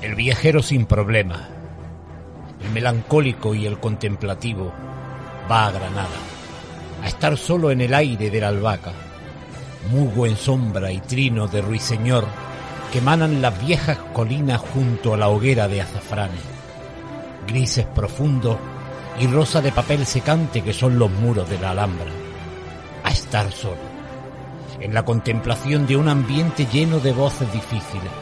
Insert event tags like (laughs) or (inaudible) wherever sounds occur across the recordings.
El viajero sin problema, el melancólico y el contemplativo va a Granada, a estar solo en el aire de la albahaca, mugo en sombra y trino de ruiseñor que emanan las viejas colinas junto a la hoguera de azafranes, grises profundos y rosa de papel secante que son los muros de la Alhambra, a estar solo, en la contemplación de un ambiente lleno de voces difíciles,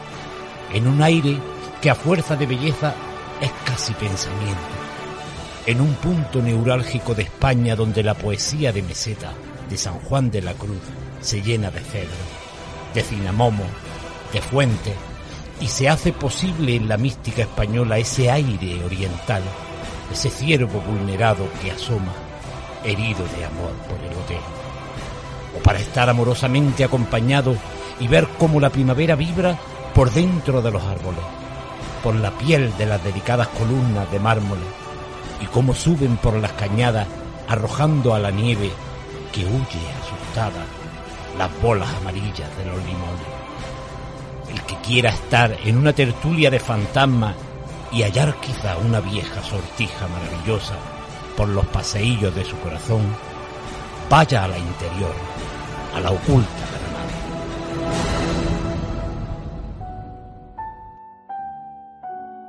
en un aire que a fuerza de belleza es casi pensamiento, en un punto neurálgico de España donde la poesía de Meseta, de San Juan de la Cruz, se llena de cedro, de cinamomo, de fuente, y se hace posible en la mística española ese aire oriental, ese ciervo vulnerado que asoma, herido de amor por el hotel. O para estar amorosamente acompañado y ver cómo la primavera vibra por dentro de los árboles, por la piel de las dedicadas columnas de mármol, y cómo suben por las cañadas arrojando a la nieve que huye asustada las bolas amarillas de los limones. El que quiera estar en una tertulia de fantasmas y hallar quizá una vieja sortija maravillosa por los paseillos de su corazón, vaya a la interior, a la oculta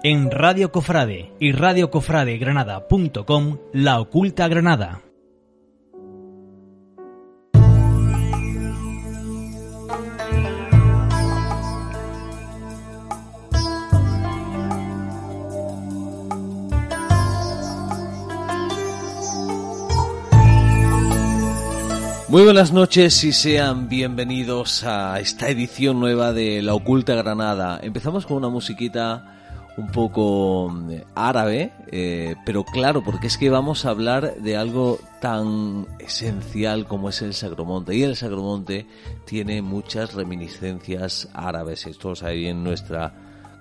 En Radio Cofrade y radiocofradegranada.com, La Oculta Granada. Muy buenas noches y sean bienvenidos a esta edición nueva de La Oculta Granada. Empezamos con una musiquita un poco eh, árabe, eh, pero claro, porque es que vamos a hablar de algo tan esencial como es el Sagromonte. Y el Sagromonte tiene muchas reminiscencias árabes. Esto ahí en nuestra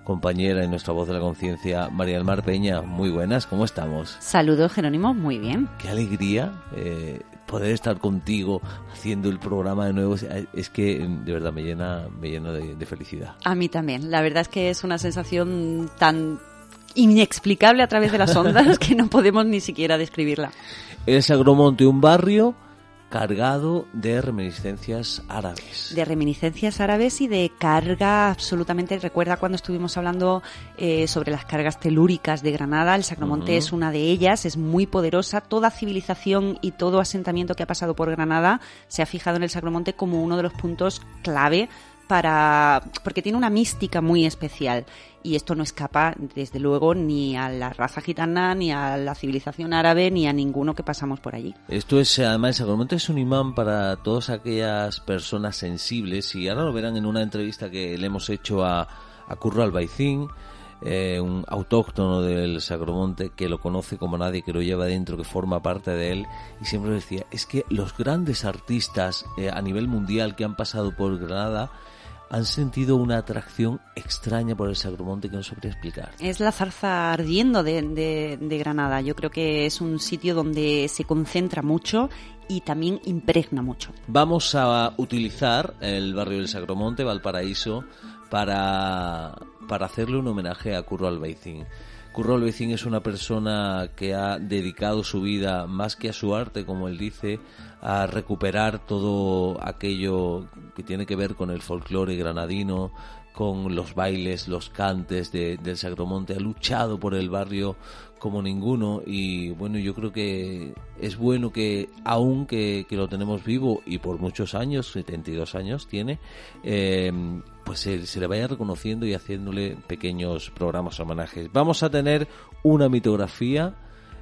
compañera y nuestra voz de la conciencia, María del Mar Peña. Muy buenas, ¿cómo estamos? Saludos, Jerónimo, muy bien. Qué alegría eh, poder estar contigo haciendo el programa de nuevo es que de verdad me llena, me llena de, felicidad. A mí también. La verdad es que es una sensación tan inexplicable a través de las ondas (laughs) que no podemos ni siquiera describirla. El Sagromonte, un barrio cargado de reminiscencias árabes. De reminiscencias árabes y de carga absolutamente. Recuerda cuando estuvimos hablando eh, sobre las cargas telúricas de Granada, el Sacromonte es una de ellas, es muy poderosa. Toda civilización y todo asentamiento que ha pasado por Granada se ha fijado en el Sacromonte como uno de los puntos clave para porque tiene una mística muy especial y esto no escapa desde luego ni a la raza gitana ni a la civilización árabe ni a ninguno que pasamos por allí. Esto es además el Sacramento es un imán para todas aquellas personas sensibles y ahora lo verán en una entrevista que le hemos hecho a, a Curro Albaicín eh, un autóctono del Sacromonte que lo conoce como nadie, que lo lleva dentro, que forma parte de él, y siempre decía, es que los grandes artistas eh, a nivel mundial que han pasado por Granada han sentido una atracción extraña por el Sagromonte que no sabría explicar. Es la zarza ardiendo de, Granada. Yo creo que es un sitio donde se concentra mucho y también impregna mucho. Vamos a utilizar el barrio del Sagromonte, Valparaíso, para, para hacerle un homenaje a Curro Albaicín. Curro Albaicín es una persona que ha dedicado su vida, más que a su arte, como él dice, a recuperar todo aquello que tiene que ver con el folclore granadino, con los bailes, los cantes de, del Sagromonte, ha luchado por el barrio como ninguno y bueno, yo creo que es bueno que aún que, lo tenemos vivo y por muchos años, 72 años tiene, eh, pues se, le vaya reconociendo y haciéndole pequeños programas homenajes. Vamos a tener una mitografía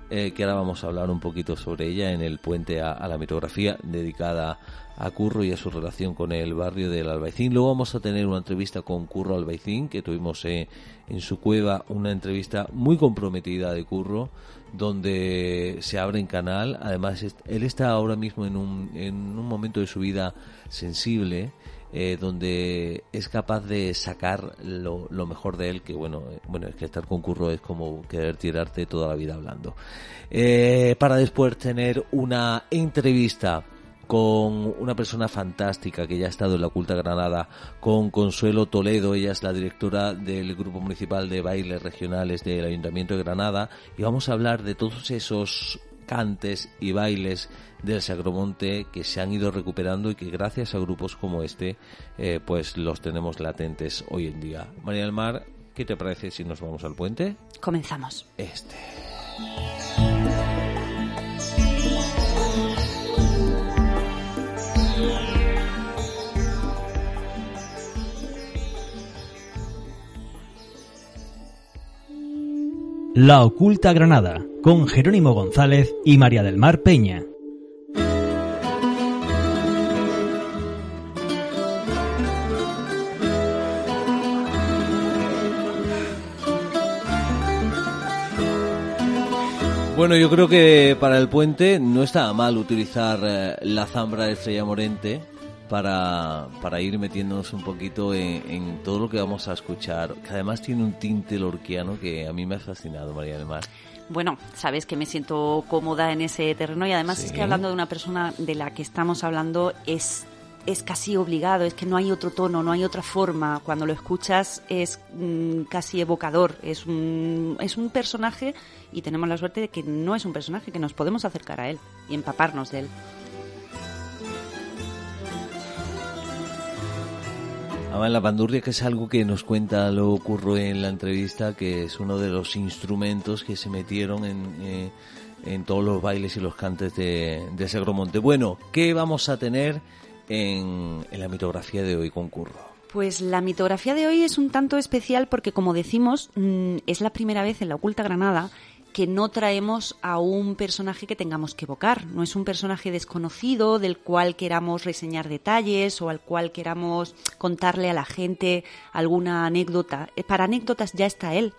eh, que ahora vamos a hablar un poquito sobre ella en el puente a, la mitografía dedicada a Curro y a su relación con el barrio del Albaicín. Luego vamos a tener una entrevista con Curro Albaicín, que tuvimos eh, en su cueva una entrevista muy comprometida de Curro, donde se abre en canal. Además, él está ahora mismo en un, en un momento de su vida sensible eh, donde es capaz de sacar lo, mejor de él, que bueno, eh, bueno, es que estar con Curro es como querer tirarte toda la vida hablando. Eh, para después tener una entrevista con una persona fantástica que ya ha estado en la Culta Granada, con Consuelo Toledo, ella es la directora del Grupo Municipal de Bailes Regionales del Ayuntamiento de Granada, y vamos a hablar de todos esos cantes y bailes del Sagromonte que se han ido recuperando y que gracias a grupos como este eh, pues los tenemos latentes hoy en día. María del Mar, ¿qué te parece si nos vamos al puente? Comenzamos. Este. La Oculta Granada, con Jerónimo González y María del Mar Peña. Bueno, yo creo que para el puente no está mal utilizar eh, la zambra de Estrella Morente para, para ir metiéndonos un poquito en, todo lo que vamos a escuchar, que además tiene un tinte lorquiano que a mí me ha fascinado, María del Mar. Bueno, sabes que me siento cómoda en ese terreno y además es que hablando de una persona de la que estamos hablando es es casi obligado, es que no hay otro tono, no hay otra forma. Cuando lo escuchas es mm, casi evocador, es un, es un personaje y tenemos la suerte de que no es un personaje, que nos podemos acercar a él y empaparnos de él. Además, la bandurria, que es algo que nos cuenta lo ocurrió en la entrevista, que es uno de los instrumentos que se metieron en, eh, en todos los bailes y los cantes de, de Segromonte. Bueno, ¿qué vamos a tener en, la mitografía de hoy con Curro? Pues la mitografía de hoy es un tanto especial porque, como decimos, mm, es la primera vez en la Oculta Granada que no traemos a un personaje que tengamos que evocar. No es un personaje desconocido del cual queramos reseñar detalles o al cual queramos contarle a la gente alguna anécdota. Eh, para anécdotas ya está él.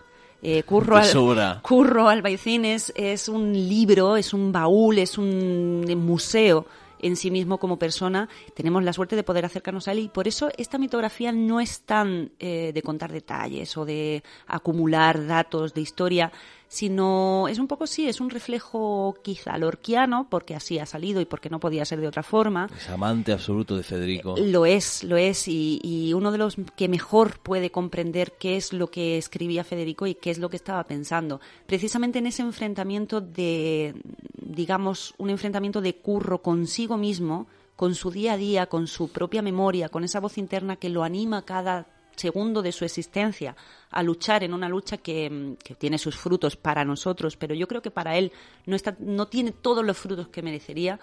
Eh, Curro, al, Curro Albaicín es, es un libro, es un baúl, es un museo en sí mismo como persona, tenemos la suerte de poder acercarnos a él y por eso esta mitografía no es tan eh, de contar detalles o de acumular datos de historia, sino es un poco sí, es un reflejo quizá lorquiano, porque así ha salido y porque no podía ser de otra forma. Es amante absoluto de Federico. Lo es, lo es, y, y, uno de los que mejor puede comprender qué es lo que escribía Federico y qué es lo que estaba pensando. Precisamente en ese enfrentamiento de, digamos, un enfrentamiento de curro consigo mismo, con su día a día, con su propia memoria, con esa voz interna que lo anima cada segundo de su existencia a luchar en una lucha que, tiene sus frutos para nosotros, pero yo creo que para él no, está, no tiene todos los frutos que merecería.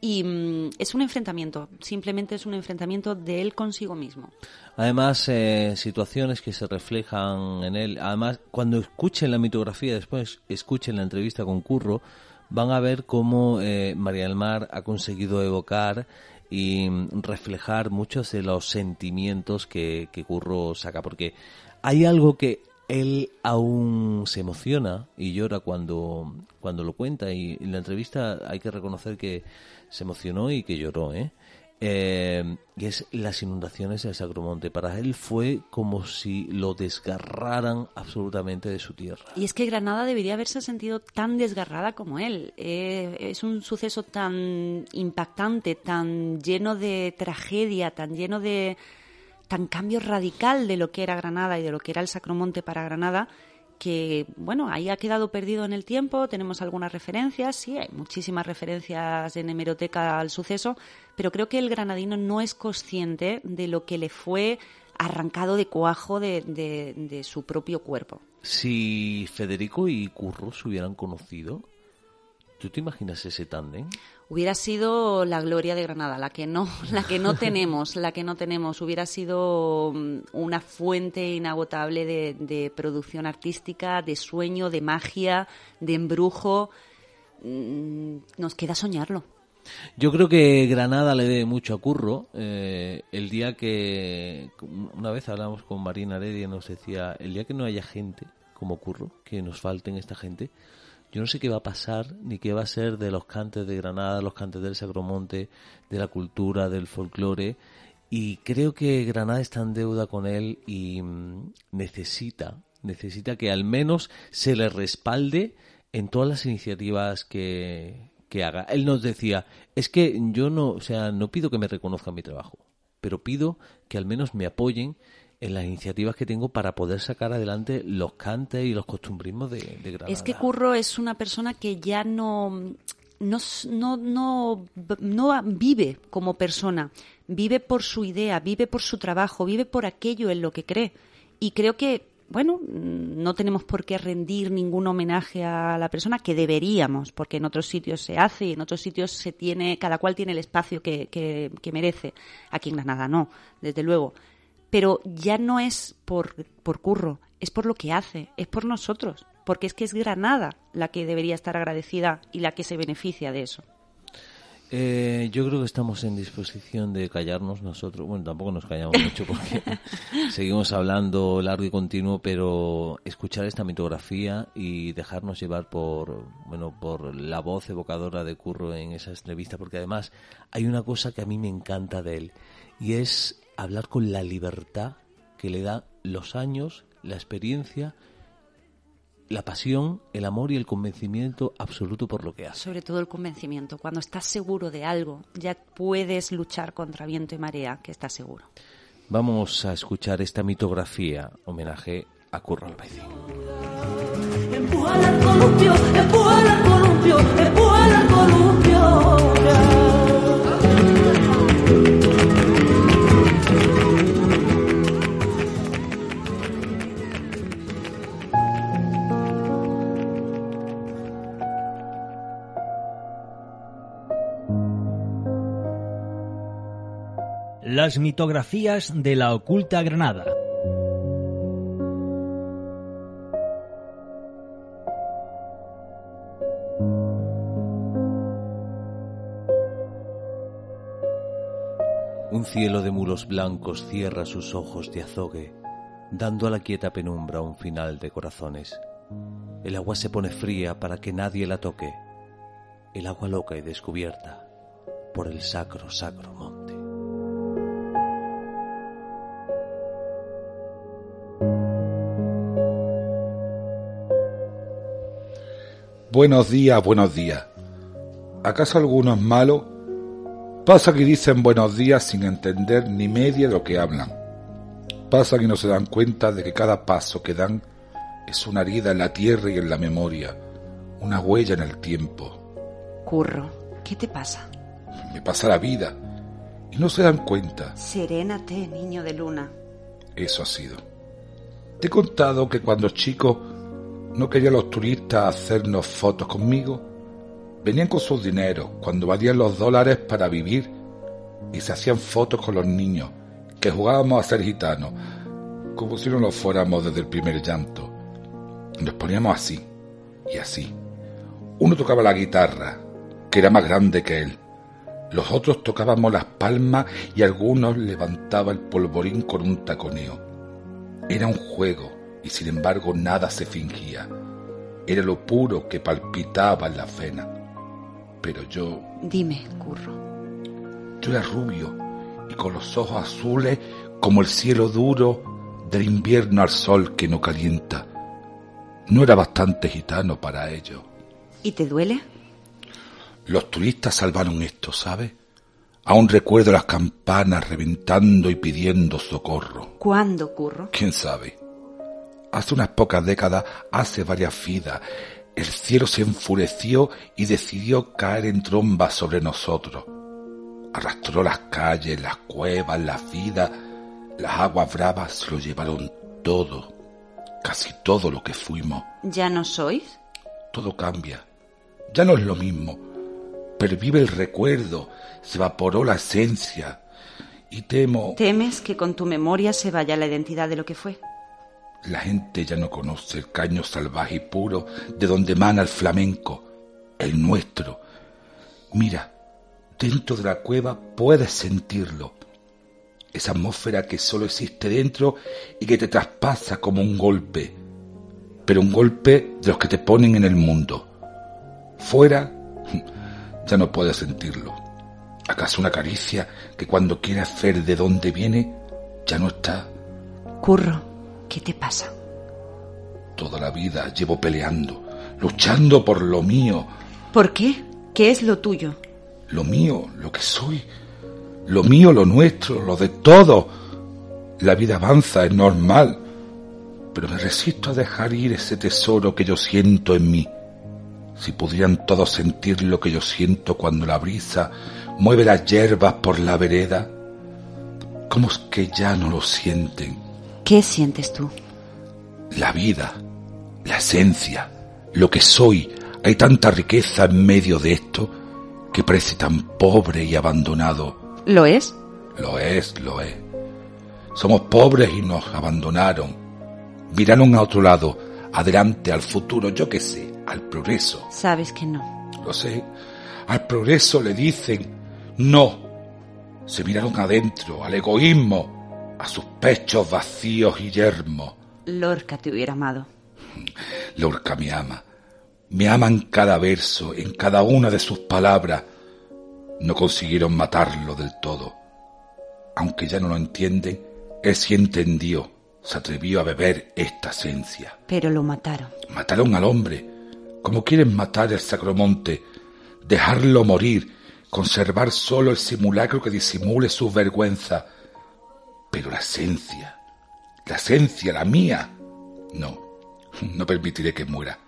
Y mm, es un enfrentamiento, simplemente es un enfrentamiento de él consigo mismo. Además, eh, situaciones que se reflejan en él. Además, cuando escuchen la mitografía, después escuchen la entrevista con Curro, van a ver cómo eh, María del Mar ha conseguido evocar y reflejar muchos de los sentimientos que, que Curro saca, porque hay algo que él aún se emociona y llora cuando, cuando lo cuenta y en la entrevista hay que reconocer que se emocionó y que lloró, ¿eh? Eh, y es las inundaciones del Sacromonte. Para él fue como si lo desgarraran absolutamente de su tierra. Y es que Granada debería haberse sentido tan desgarrada como él. Eh, es un suceso tan impactante, tan lleno de tragedia, tan lleno de tan cambio radical de lo que era Granada y de lo que era el Sacromonte para Granada que, bueno, ahí ha quedado perdido en el tiempo, tenemos algunas referencias, sí, hay muchísimas referencias en hemeroteca al suceso, pero creo que el granadino no es consciente de lo que le fue arrancado de cuajo de, de, su propio cuerpo. Si Federico y Curro se hubieran conocido, ¿tú te imaginas ese tándem? hubiera sido la gloria de Granada, la que no, (laughs) la que no (laughs) tenemos, la que no tenemos, hubiera sido mm, una fuente inagotable de, producción artística, de sueño, de magia, de embrujo. Mm, nos queda soñarlo. Yo creo que Granada le debe mucho a Curro. Eh, el día que una vez hablamos con Marina Heredia y nos decía, el día que no haya gente como Curro, que nos falten esta gente, yo no sé qué va a pasar ni qué va a ser de los cantes de Granada, los cantes del Sagromonte, de la cultura, del folclore. Y creo que Granada está en deuda con él y mm, necesita, necesita que al menos se le respalde en todas las iniciativas que, que haga. Él nos decía, es que yo no, o sea, no pido que me reconozcan mi trabajo, pero pido que al menos me apoyen en las iniciativas que tengo para poder sacar adelante los cantes y los costumbrismos de, de Granada. Es que Curro es una persona que ya no, no, no, no, no vive como persona, vive por su idea, vive por su trabajo, vive por aquello en lo que cree. Y creo que bueno, no tenemos por qué rendir ningún homenaje a la persona que deberíamos, porque en otros sitios se hace y en otros sitios se tiene, cada cual tiene el espacio que, que, que merece. Aquí en Granada no, desde luego. Pero ya no es por, por curro, es por lo que hace, es por nosotros, porque es que es Granada la que debería estar agradecida y la que se beneficia de eso. Eh, yo creo que estamos en disposición de callarnos nosotros. Bueno, tampoco nos callamos (laughs) mucho porque seguimos hablando largo y continuo, pero escuchar esta mitografía y dejarnos llevar por, bueno, por la voz evocadora de Curro en esa entrevista, porque además hay una cosa que a mí me encanta de él y es hablar con la libertad que le da los años, la experiencia la pasión, el amor y el convencimiento absoluto por lo que hace. Sobre todo el convencimiento. Cuando estás seguro de algo, ya puedes luchar contra viento y marea, que estás seguro. Vamos a escuchar esta mitografía, homenaje a Curro Albaicín. al columpio, al columpio, al columpio. Las mitografías de la oculta Granada. Un cielo de muros blancos cierra sus ojos de azogue, dando a la quieta penumbra un final de corazones. El agua se pone fría para que nadie la toque, el agua loca y descubierta por el sacro, sacro monte. Buenos días, buenos días. ¿Acaso alguno es malo? Pasa que dicen buenos días sin entender ni media de lo que hablan. Pasa que no se dan cuenta de que cada paso que dan es una herida en la tierra y en la memoria, una huella en el tiempo. Curro, ¿qué te pasa? Me pasa la vida y no se dan cuenta. Serénate, niño de luna. Eso ha sido. Te he contado que cuando chico no querían los turistas hacernos fotos conmigo. Venían con sus dineros cuando valían los dólares para vivir y se hacían fotos con los niños, que jugábamos a ser gitanos, como si no lo fuéramos desde el primer llanto. Nos poníamos así y así. Uno tocaba la guitarra, que era más grande que él. Los otros tocábamos las palmas y algunos levantaban el polvorín con un taconeo. Era un juego, y sin embargo nada se fingía. Era lo puro que palpitaba en la vena. Pero yo... Dime, curro. Yo era rubio y con los ojos azules como el cielo duro del invierno al sol que no calienta. No era bastante gitano para ello. ¿Y te duele? Los turistas salvaron esto, ¿sabes? Aún recuerdo las campanas reventando y pidiendo socorro. ¿Cuándo, curro? ¿Quién sabe? Hace unas pocas décadas, hace varias vidas, el cielo se enfureció y decidió caer en tromba sobre nosotros. Arrastró las calles, las cuevas, las vidas, las aguas bravas se lo llevaron todo, casi todo lo que fuimos. ¿Ya no sois? Todo cambia. Ya no es lo mismo. Pervive el recuerdo, se evaporó la esencia. Y temo. ¿Temes que con tu memoria se vaya la identidad de lo que fue? La gente ya no conoce el caño salvaje y puro de donde emana el flamenco, el nuestro. Mira, dentro de la cueva puedes sentirlo. Esa atmósfera que solo existe dentro y que te traspasa como un golpe, pero un golpe de los que te ponen en el mundo. Fuera (laughs) ya no puedes sentirlo. ¿Acaso una caricia que cuando quieras ver de dónde viene ya no está? Curro. ¿Qué te pasa? Toda la vida llevo peleando, luchando por lo mío. ¿Por qué? ¿Qué es lo tuyo? Lo mío, lo que soy. Lo mío, lo nuestro, lo de todo. La vida avanza, es normal. Pero me resisto a dejar ir ese tesoro que yo siento en mí. Si pudieran todos sentir lo que yo siento cuando la brisa mueve las hierbas por la vereda, ¿cómo es que ya no lo sienten? ¿Qué sientes tú? La vida, la esencia, lo que soy. Hay tanta riqueza en medio de esto que parece tan pobre y abandonado. ¿Lo es? Lo es, lo es. Somos pobres y nos abandonaron. Miraron a otro lado, adelante, al futuro, yo qué sé, al progreso. Sabes que no. Lo sé. Al progreso le dicen no. Se miraron adentro, al egoísmo, a sus pechos vacíos y yermos. Lorca te hubiera amado. Lorca me ama. Me ama en cada verso, en cada una de sus palabras. No consiguieron matarlo del todo. Aunque ya no lo entienden, él sí entendió, se atrevió a beber esta esencia. Pero lo mataron. Mataron al hombre, como quieren matar el sacromonte, dejarlo morir, conservar solo el simulacro que disimule su vergüenza. Pero la esencia, la esencia, la mía, no, no permitiré que muera.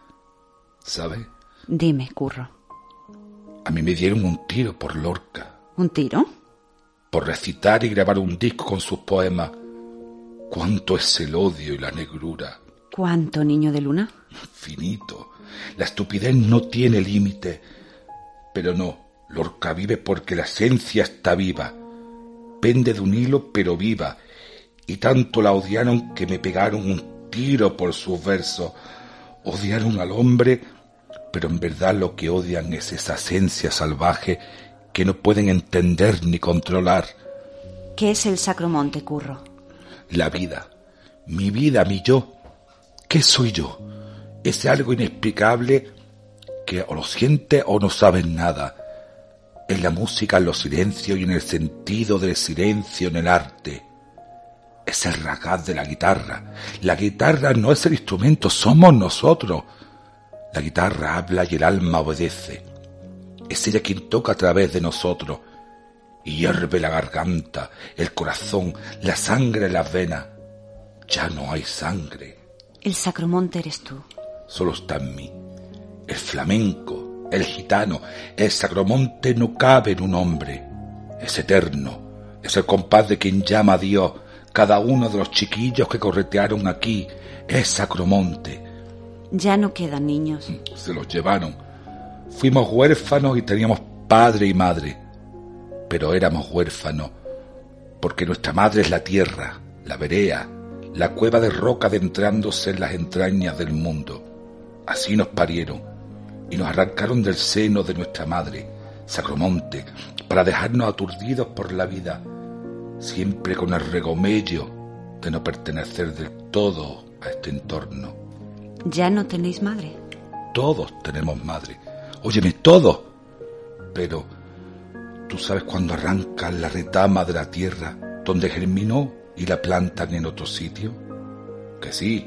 ¿Sabe? Dime, Curro. A mí me dieron un tiro por Lorca. ¿Un tiro? Por recitar y grabar un disco con sus poemas. ¿Cuánto es el odio y la negrura? ¿Cuánto, niño de luna? Infinito. La estupidez no tiene límite. Pero no, Lorca vive porque la esencia está viva. Pende de un hilo, pero viva. Y tanto la odiaron que me pegaron un tiro por sus versos. Odiaron al hombre, pero en verdad lo que odian es esa esencia salvaje que no pueden entender ni controlar. ¿Qué es el Sacromonte, Curro? La vida, mi vida, mi yo. ¿Qué soy yo? Es algo inexplicable que o lo siente o no sabes nada. En la música, en los silencios y en el sentido del silencio en el arte. Es el ragaz de la guitarra. La guitarra no es el instrumento, somos nosotros. La guitarra habla y el alma obedece. Es ella quien toca a través de nosotros. Y hierve la garganta, el corazón, la sangre en las venas. Ya no hay sangre. El Sacromonte eres tú. Solo está en mí. El flamenco, el gitano, el Sacromonte no cabe en un hombre. Es eterno. Es el compás de quien llama a Dios. Cada uno de los chiquillos que corretearon aquí es Sacromonte. Ya no quedan niños. Se los llevaron. Fuimos huérfanos y teníamos padre y madre. Pero éramos huérfanos porque nuestra madre es la tierra, la verea, la cueva de roca adentrándose en las entrañas del mundo. Así nos parieron y nos arrancaron del seno de nuestra madre, Sacromonte, para dejarnos aturdidos por la vida, siempre con el regomello de no pertenecer del todo a este entorno. ¿Ya no tenéis madre? Todos tenemos madre. Óyeme, todos. Pero, ¿tú sabes cuándo arrancan la retama de la tierra donde germinó y la plantan en otro sitio? Que sí,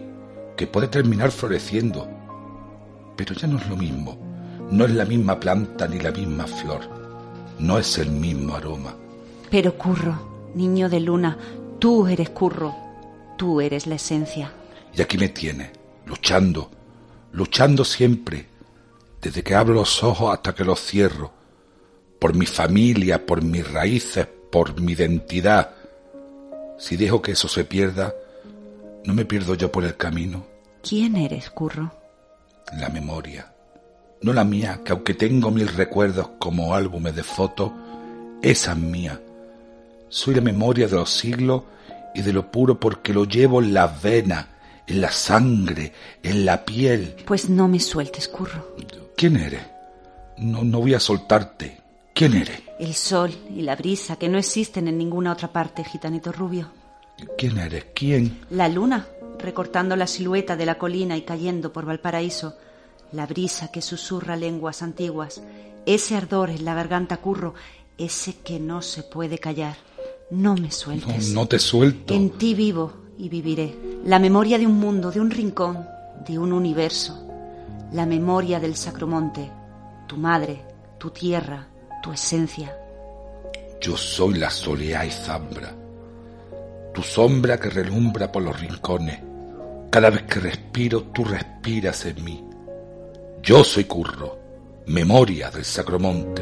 que puede terminar floreciendo. Pero ya no es lo mismo. No es la misma planta ni la misma flor. No es el mismo aroma. Pero Curro, niño de luna, tú eres Curro. Tú eres la esencia. Y aquí me tiene, luchando, luchando siempre, desde que abro los ojos hasta que los cierro, por mi familia, por mis raíces, por mi identidad. Si dejo que eso se pierda, no me pierdo yo por el camino. ¿Quién eres, Curro? La memoria. No la mía, que aunque tengo mil recuerdos como álbumes de fotos, esa es mía. Soy la memoria de los siglos y de lo puro porque lo llevo en las venas, en la sangre, en la piel. Pues no me sueltes, Curro. ¿Quién eres? No, no voy a soltarte. ¿Quién eres? El sol y la brisa que no existen en ninguna otra parte, gitanito rubio. ¿Quién eres? ¿Quién? La luna, recortando la silueta de la colina y cayendo por Valparaíso. La brisa que susurra lenguas antiguas. Ese ardor en la garganta curro, ese que no se puede callar. No me sueltes. No, no te suelto. En ti vivo y viviré. La memoria de un mundo, de un rincón, de un universo. La memoria del Sacromonte, tu madre, tu tierra, tu esencia. Yo soy la soleá y zambra, tu sombra que relumbra por los rincones. Cada vez que respiro, tú respiras en mí. Yo soy Curro, memoria del Sacromonte.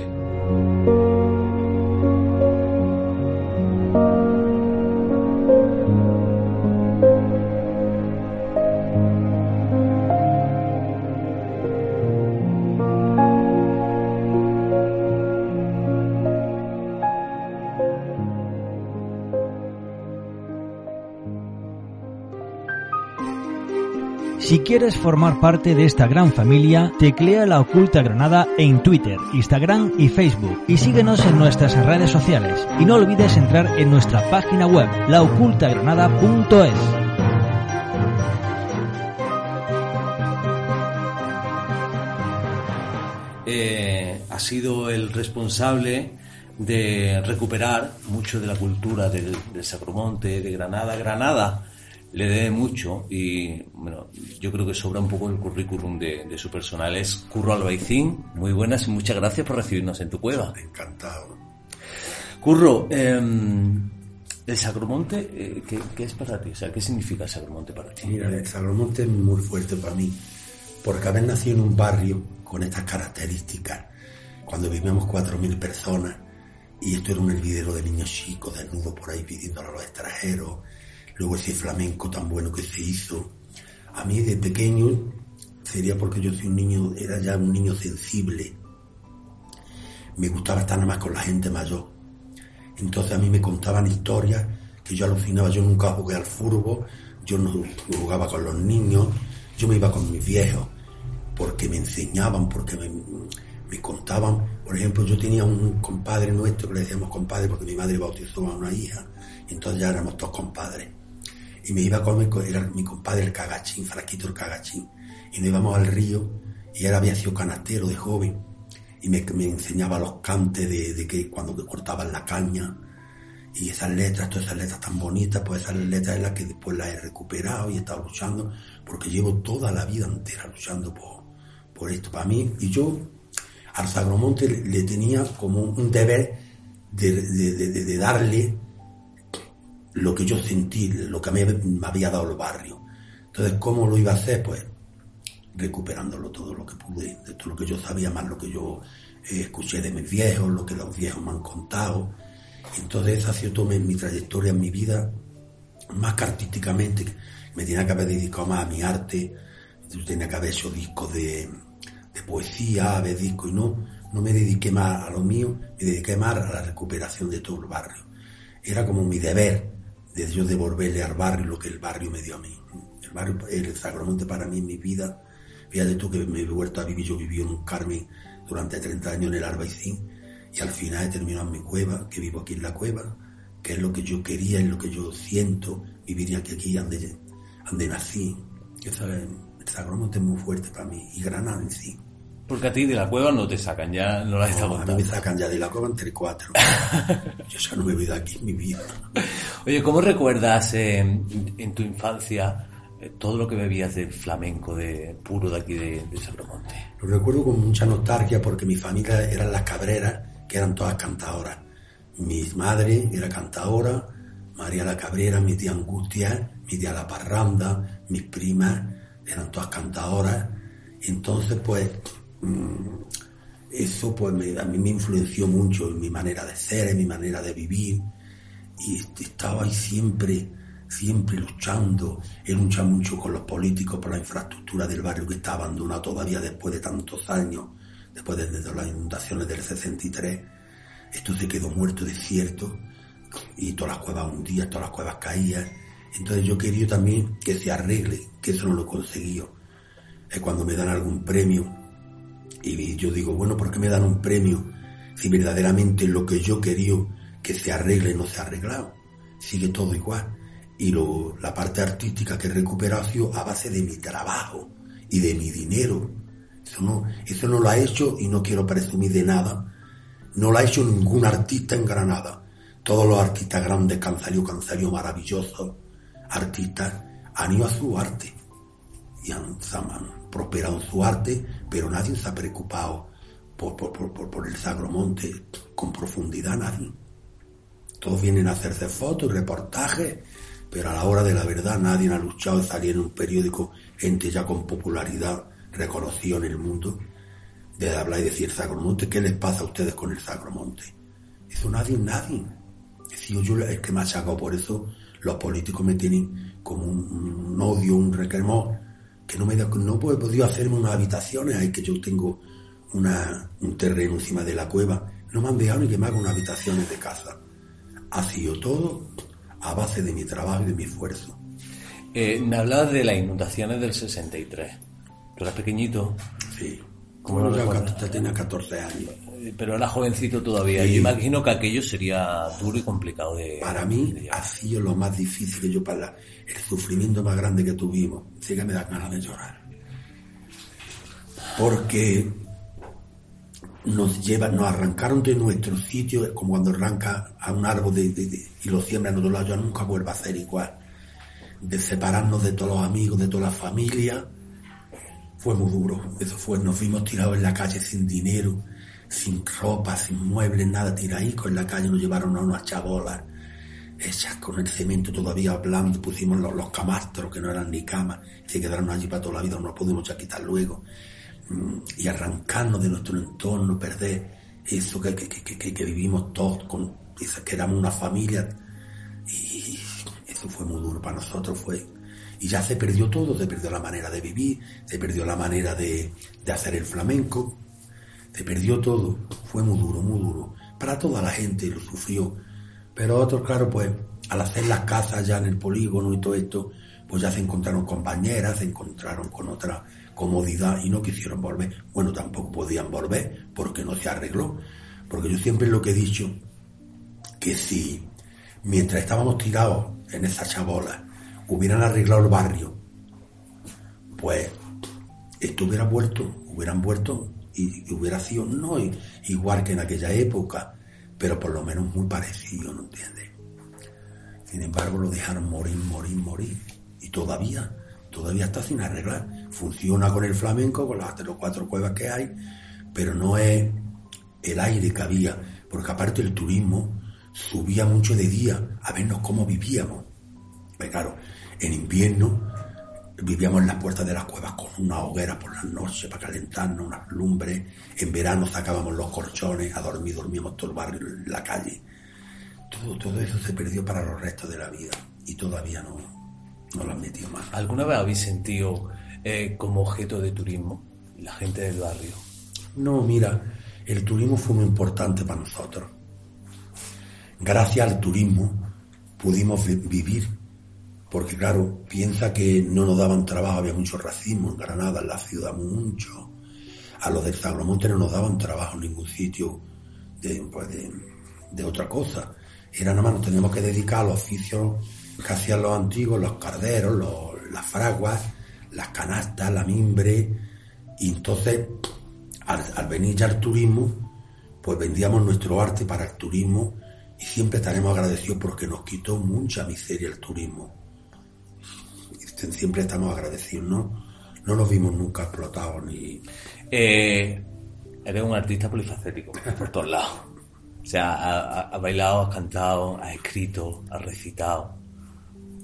Si quieres formar parte de esta gran familia, teclea La Oculta Granada en Twitter, Instagram y Facebook y síguenos en nuestras redes sociales. Y no olvides entrar en nuestra página web, laocultagranada.es. Eh, ha sido el responsable de recuperar mucho de la cultura del, del Sacromonte, de Granada. Granada le debe mucho y bueno, yo creo que sobra un poco el currículum de, de su personal. Es Curro Albaicín, muy buenas y muchas gracias por recibirnos en tu cueva. Encantado. Curro, eh, el Sacromonte, eh, ¿qué, ¿qué, es para ti? O sea, ¿qué significa el Sacromonte para ti? Mira, el Sacromonte es muy fuerte para mí, porque haber nacido en un barrio con estas características, cuando vivíamos 4.000 personas, y esto era un hervidero de niños chicos desnudos por ahí pidiéndolo a los extranjeros, luego ese flamenco tan bueno que se hizo. A mí de pequeño, sería porque yo soy un niño, era ya un niño sensible. Me gustaba estar nada más con la gente mayor. Entonces a mí me contaban historias que yo alucinaba. Yo nunca jugué al fútbol, yo no jugaba con los niños, yo me iba con mis viejos porque me enseñaban, porque me, me contaban. Por ejemplo, yo tenía un compadre nuestro que le decíamos compadre porque mi madre bautizó a una hija, entonces ya éramos todos compadres y me iba con mi, compadre el cagachín, Fraquito el cagachín, y nos íbamos al río, y él había sido canastero de joven, y me, enseñaba los cantes de, que cuando cortaban la caña, y esas letras, todas esas letras tan bonitas, pues esas letras es las que después las he recuperado y he estado luchando, porque llevo toda la vida entera luchando por, por esto. Para mí, y yo al Sagromonte le, le tenía como un deber de, de, de, de darle lo que yo sentí, lo que me, me había dado el barrio. Entonces, ¿cómo lo iba a hacer? Pues recuperándolo todo lo que pude, de todo lo que yo sabía, más lo que yo eh, escuché de mis viejos, lo que los viejos me han contado. Entonces, esa ha sido mi, mi trayectoria en mi vida, más que artísticamente, me tenía que haber dedicado más a mi arte, yo tenía que haber hecho discos de, de poesía, haber discos, y no, no me dediqué más a lo mío, me dediqué más a la recuperación de todo el barrio. Era como mi deber, de yo devolverle al barrio lo que el barrio me dio a mí. El barrio, el Sacromonte para mí mi vida, fíjate tú que me he vuelto a vivir, yo viví en un Carmen durante 30 años en el Albaicín y al final he terminado en mi cueva, que vivo aquí en la cueva, que es lo que yo quería, es lo que yo siento, vivir aquí, aquí donde, donde nací. El Sacromonte es muy fuerte para mí y Granada en sí. Porque a ti de la cueva no te sacan, ya no la no, A mí me sacan ya de la cueva entre cuatro. (laughs) Yo ya no me voy de aquí en mi vida. Oye, ¿cómo recuerdas eh, en tu infancia eh, todo lo que bebías del flamenco de puro de aquí de, de Sacromonte? Lo recuerdo con mucha nostalgia porque mi familia eran las cabreras, que eran todas cantadoras. Mi madre era cantadora, María la Cabrera, mi tía Angustia, mi tía La Parranda, mis primas eran todas cantadoras. Entonces, pues, eso pues me, a mí me influenció mucho en mi manera de ser, en mi manera de vivir y estaba ahí siempre, siempre luchando. He luchado mucho con los políticos por la infraestructura del barrio que está abandonado todavía después de tantos años, después de, las inundaciones del 63. Esto se quedó muerto, desierto, y todas las cuevas hundían, todas las cuevas caían. Entonces yo quería también que se arregle, que eso no lo he conseguido. Es cuando me dan algún premio y yo digo, bueno, ¿por qué me dan un premio si verdaderamente lo que yo quería que se arregle no se ha arreglado? Sigue todo igual. Y lo, la parte artística que he recuperado ha sido a base de mi trabajo y de mi dinero. Eso no, eso no lo ha hecho y no quiero presumir de nada. No lo ha hecho ningún artista en Granada. Todos los artistas grandes que han salido, artistas, han ido a su arte y han, han prosperado su arte, pero nadie ha preocupado por, por, por, por el Sagromonte con profundidad nadie. Todos vienen a hacerse fotos y reportajes, pero a la hora de la verdad nadie ha luchado de salir en un periódico, gente ya con popularidad reconocido en el mundo, de hablar y decir Sagromonte, ¿qué les pasa a ustedes con el Sagromonte? Eso nadie, nadie. Decía yo el que me ha sacado por eso, los políticos me tienen como un, odio, un recremor, que no me da, no he podido hacerme unas habitaciones, hay que yo tengo una, un terreno encima de la cueva, no me han dejado ni que me haga unas habitaciones de casa. Ha sido todo a base de mi trabajo y de mi esfuerzo. Eh, me hablabas de las inundaciones del 63. Tú eras pequeñito. Sí. ¿Cómo Bueno, lo ya recuerdas? cat- tenía 14 años. Pero era jovencito todavía. Yo imagino que aquello sería duro y complicado de. Para mí de ha sido lo más difícil que yo para el sufrimiento más grande que tuvimos. Sí que me da ganas de llorar. Porque nos llevan, nos arrancaron de nuestro sitio, como cuando arranca a un árbol de- de- de- y lo siembra en otro lado, ya nunca vuelva a ser igual. De separarnos de todos los amigos, de toda la familia, fue muy duro. Eso fue, nos vimos tirados en la calle sin dinero, sin ropa, sin muebles, nada, tiraditos en la calle, nos llevaron a unas chabolas hechas con el cemento todavía blando, pusimos los, camastros que no eran ni camas, se quedaron allí para toda la vida, no los pudimos ya quitar luego. Mm, Y arrancarnos de nuestro entorno, perder eso que, que, que, que- vivimos todos, con, que éramos una familia, y eso fue muy duro para nosotros, fue... Y ya se perdió todo, se perdió la manera de vivir, se perdió la manera de, de hacer el flamenco, se perdió todo, fue muy duro, muy duro. Para toda la gente lo sufrió. Pero otros, claro, pues al hacer las casas ya en el polígono y todo esto, pues ya se encontraron compañeras, se encontraron con otra comodidad y no quisieron volver. Bueno, tampoco podían volver porque no se arregló. Porque yo siempre lo que he dicho, que si mientras estábamos tirados en esa chabola hubieran arreglado el barrio, pues esto hubiera vuelto, hubieran vuelto y, hubiera sido no igual que en aquella época, pero por lo menos muy parecido, ¿no entiendes? Sin embargo, lo dejaron morir, morir, morir. Y todavía, todavía está sin arreglar. Funciona con el flamenco, con las tres o cuatro cuevas que hay, pero no es el aire que había, porque aparte el turismo subía mucho de día a vernos cómo vivíamos. Pues claro, en invierno vivíamos en las puertas de las cuevas con una hoguera por las noches para calentarnos, unas lumbres. En verano sacábamos los colchones a dormir, dormíamos todo el barrio en la calle. Todo, todo eso se perdió para los restos de la vida y todavía no, no lo han metido más. ¿Alguna vez habéis sentido eh, como objeto de turismo la gente del barrio? No, mira, el turismo fue muy importante para nosotros. Gracias al turismo pudimos vi- vivir, porque claro, piensa que no nos daban trabajo, había mucho racismo en Granada, en la ciudad, mucho. A los del Sagromonte no nos daban trabajo en ningún sitio de, pues, de, de otra cosa. Era nada más, nos teníamos que dedicar a los oficios que hacían los antiguos, los carderos, los- las fraguas, las canastas, la mimbre, y entonces al, al venir ya el turismo, pues vendíamos nuestro arte para el turismo y siempre estaremos agradecidos porque nos quitó mucha miseria el turismo. Siempre estamos agradecidos, ¿no? No nos vimos nunca explotados ni... Eh, eres un artista polifacético, (laughs) por todos lados. O sea, ha- ha- has bailado, has cantado, has escrito, has recitado.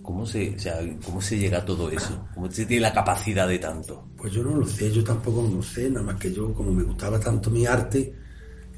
¿Cómo se, o sea, ¿Cómo se llega a todo eso? ¿Cómo se tiene la capacidad de tanto? Pues yo no lo sé, yo tampoco lo sé, nada más que yo, como me gustaba tanto mi arte,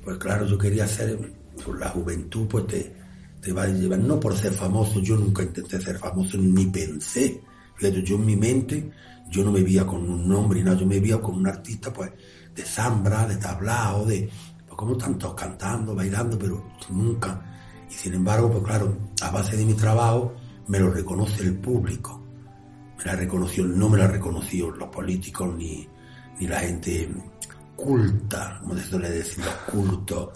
pues claro, yo quería hacer, pues la juventud pues te, te va a llevar, no por ser famoso, yo nunca intenté ser famoso ni pensé, yo en mi mente, yo no me veía con un nombre, no, yo me veía con un artista pues de zambra, de tablao, de, pues como tantos cantando, bailando, pero nunca, y sin embargo, pues claro, a base de mi trabajo, me lo reconoce el público. Me la reconoció, no me la reconoció los políticos ni, ni la gente culta, como se suele decir, los cultos,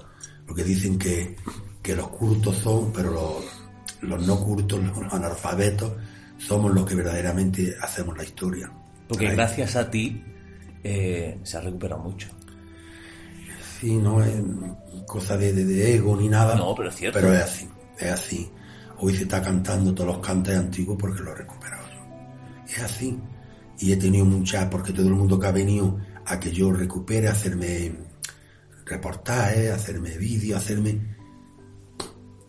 porque dicen que, que los cultos son, pero los, los no cultos, los analfabetos, somos los que verdaderamente hacemos la historia. Porque Ahí. gracias a ti eh, se ha recuperado mucho. Sí, no es cosa de, de- de ego ni nada. No, pero es cierto. Pero es así, es así. Hoy se está cantando todos los cantes antiguos porque lo he recuperado yo. Es así. Y he tenido mucha, porque todo el mundo que ha venido a que yo recupere, hacerme reportajes, hacerme vídeos, hacerme...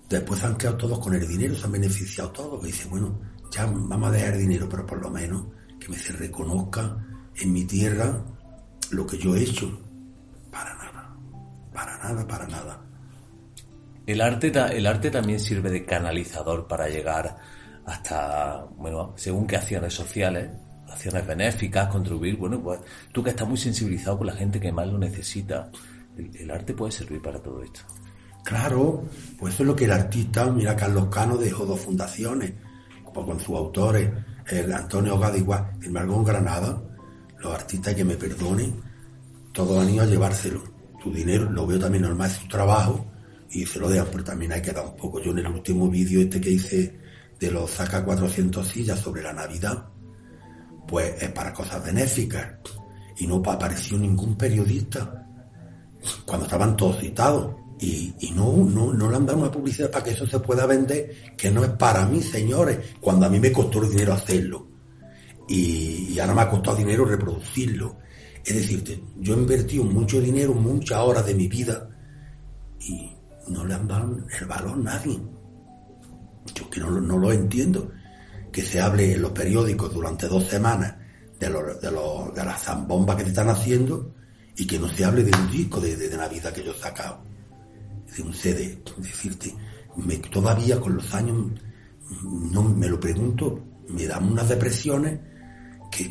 Después han quedado todos con el dinero, se han beneficiado todos, que dicen, bueno, ya vamos a dejar dinero, pero por lo menos que me se reconozca en mi tierra lo que yo he hecho. Para nada, para nada, para nada. El arte, el arte también sirve de canalizador para llegar hasta, bueno, según qué acciones sociales, acciones benéficas, contribuir. Bueno, pues tú que estás muy sensibilizado con la gente que más lo necesita, el, arte puede servir para todo esto. Claro, pues eso es lo que el artista, mira, Carlos Cano dejó dos fundaciones, con sus autores, el Antonio Gadigua, el Margón Granada, los artistas que me perdonen, todos han ido a llevárselo. Tu dinero, lo veo también normal, es su trabajo, y se lo dejan, pero también hay que dar un poco. Yo en el último vídeo este que hice de los saca 400 sillas sobre la Navidad, pues es para cosas benéficas. Y no apareció ningún periodista cuando estaban todos citados. Y, no, no, no le han dado una publicidad para que eso se pueda vender, que no es para mí, señores, cuando a mí me costó el dinero hacerlo. Y, ahora me ha costado dinero reproducirlo. Es decir, yo he invertido mucho dinero, muchas horas de mi vida y no le han dado el valor a nadie. Yo que no, lo entiendo. Que se hable en los periódicos durante dos semanas de, de, de las zambombas que se están haciendo y que no se hable de un disco de, de, Navidad que yo he sacado, de un CD. Decirte, me, todavía con los años, no me lo pregunto, me dan unas depresiones que,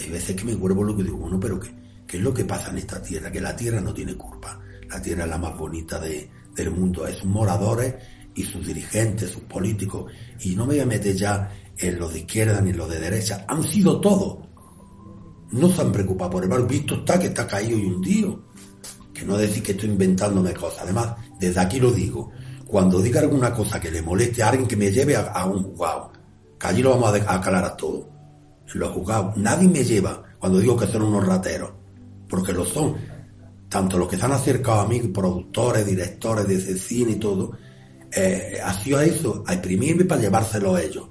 hay veces que me vuelvo lo que digo, bueno, pero ¿qué, ¿qué es lo que pasa en esta tierra? Que la tierra no tiene culpa. La tierra es la más bonita de, del mundo, es sus moradores y sus dirigentes, sus políticos, y no me voy a meter ya en los de izquierda ni en los de derecha, han sido todos. No se han preocupado por el mal, visto está que está caído y hundido. No decir que estoy inventándome cosas. Además, desde aquí lo digo, cuando diga alguna cosa que le moleste a alguien que me lleve a, un juzgado, que allí lo vamos a, aclarar a todos. En los juzgados, nadie me lleva cuando digo que son unos rateros, porque lo son. Tanto los que se han acercado a mí, productores, directores de cine y todo, eh, ha sido eso, a exprimirme para llevárselo a ellos.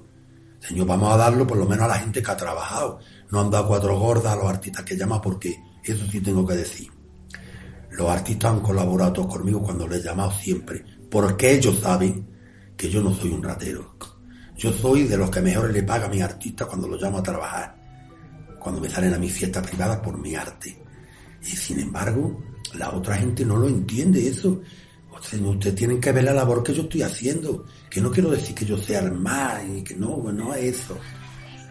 Señor, vamos a darlo por lo menos a la gente que ha trabajado. No han dado cuatro gordas a los artistas que llaman porque eso sí tengo que decir. Los artistas han colaborado conmigo cuando les he llamado siempre, porque ellos saben que yo no soy un ratero. Yo soy de los que mejor le paga a mis artistas cuando los llamo a trabajar, cuando me salen a mis fiestas privadas por mi arte. Y sin embargo, la otra gente no lo entiende eso ustedes tienen que ver la labor que yo estoy haciendo. Que no quiero decir que yo sea el más, y que no, no es eso.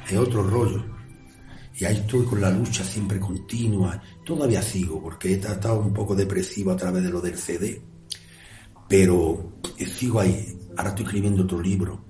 Es otro rollo. Y ahí estoy con la lucha siempre continua. Todavía sigo, porque he tratado un poco depresivo a través de lo del CD. Pero eh, sigo ahí. Ahora estoy escribiendo otro libro.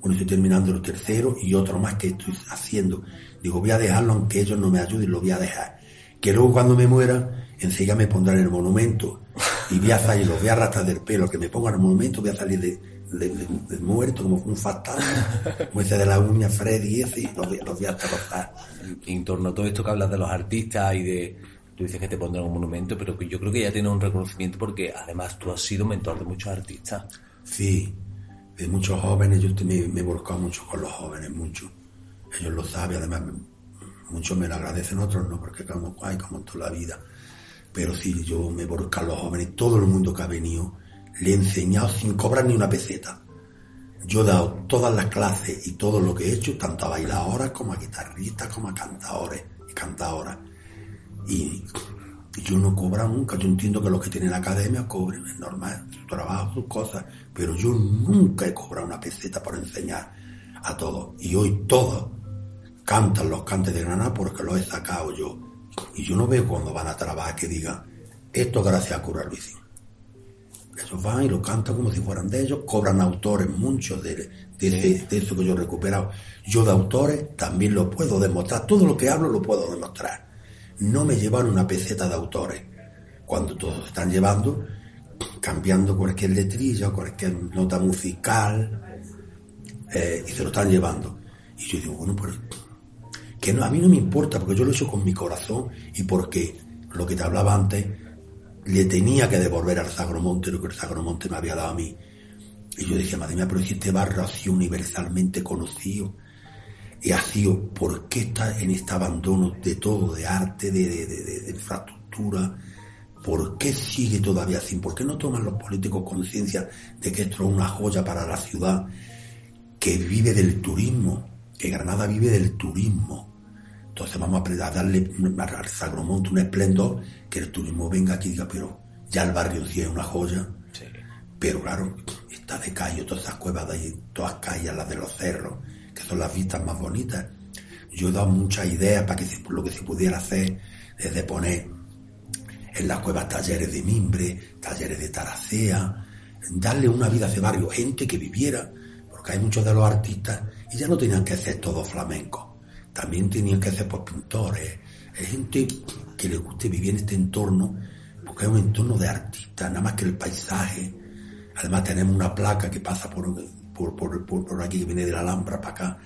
Bueno, estoy terminando el tercero y otro más que estoy haciendo. Digo, voy a dejarlo aunque ellos no me ayuden, lo voy a dejar. Que luego cuando me muera, enseguida me pondrán el monumento y voy a salir, los voy a arrastrar del pelo, que me pongan el monumento, voy a salir de, de, muerto como un fantasma, (laughs) como ese de la uña Freddy ese, y los, los voy a arrastrar. En torno a todo esto que hablas de los artistas y de, tú dices que te pondrán un monumento, pero yo creo que ya tienes un reconocimiento porque además tú has sido mentor de muchos artistas. Sí, de muchos jóvenes, yo me, me he volcado mucho con los jóvenes, mucho. Ellos lo saben, además muchos me lo agradecen, otros no, porque como, hay como en toda la vida pero sí, yo me borca a los jóvenes, todo el mundo que ha venido, le he enseñado sin cobrar ni una peseta. Yo he dado todas las clases y todo lo que he hecho, tanto a bailadoras como a guitarristas, como a cantadores y cantadoras. Y, yo no cobro nunca, yo entiendo que los que tienen la academia cobren, es normal, su trabajo, sus cosas, pero yo nunca he cobrado una peseta por enseñar a todos. Y hoy todos cantan los cantes de Granada porque los he sacado yo y yo no veo cuando van a trabajar que digan, esto gracias a Curral Vicín. Ellos van y lo cantan como si fueran de ellos, cobran autores muchos de, de, eso que yo he recuperado. Yo de autores también lo puedo demostrar, todo lo que hablo lo puedo demostrar. No me llevan una peseta de autores, cuando todos están llevando, cambiando cualquier letrilla, cualquier nota musical, eh, y se lo están llevando. Y yo digo, bueno, pues que no, a mí no me importa, porque yo lo he hecho con mi corazón y porque, lo que te hablaba antes, le tenía que devolver al Sagromonte lo que el Sagromonte me había dado a mí. Y yo decía, madre mía, pero si este barrio ha sido universalmente conocido, y ha sido, ¿por qué está en este abandono de todo, de arte, de, de, de, infraestructura? ¿Por qué sigue todavía así? ¿Por qué no toman los políticos conciencia de que esto es una joya para la ciudad que vive del turismo? Que Granada vive del turismo. Entonces vamos a darle al Sagromonte un esplendor, que el turismo venga aquí y diga, pero ya el barrio sí es una joya. Pero claro, está de calle, todas esas cuevas de ahí, todas calles, las de los cerros, que son las vistas más bonitas. Yo he dado muchas ideas para que lo que se pudiera hacer, desde poner en las cuevas talleres de mimbre, talleres de taracea, darle una vida a ese barrio, gente que viviera, porque hay muchos de los artistas y ya no tenían que ser todos flamencos, también tenían que ser pues, pintores, hay gente que le guste vivir en este entorno, porque es un entorno de artistas, nada más que el paisaje. Además tenemos una placa que pasa por, por, por, por aquí, que viene de la Alhambra para acá,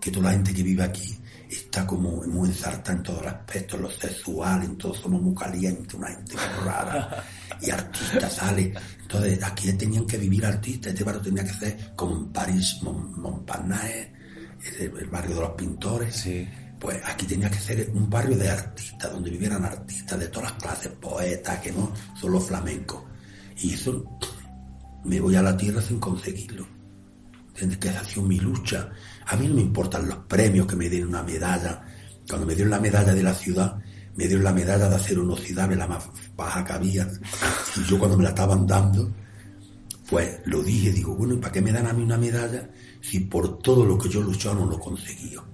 que toda la gente que vive aquí está como muy ensartada en todos los aspectos, lo sexual, en todo somos muy calientes, una gente rara, y artistas sale. Entonces aquí tenían que vivir artistas, este barrio tenía que ser como en París, Montparnasse, el, barrio de los pintores. Pues aquí tenía que ser un barrio de artistas, donde vivieran artistas de todas las clases, poetas, que no solo flamencos. Y eso me voy a la tierra sin conseguirlo. ¿Entiendes? Que ha sido mi lucha a mí no me importan los premios que me den una medalla. Cuando me dieron la medalla de la ciudad, me dieron la medalla de acero inoxidable, la más baja que había. Y yo cuando me la estaban dando, pues lo dije, digo, bueno, ¿y para qué me dan a mí una medalla si por todo lo que yo no lo he conseguido?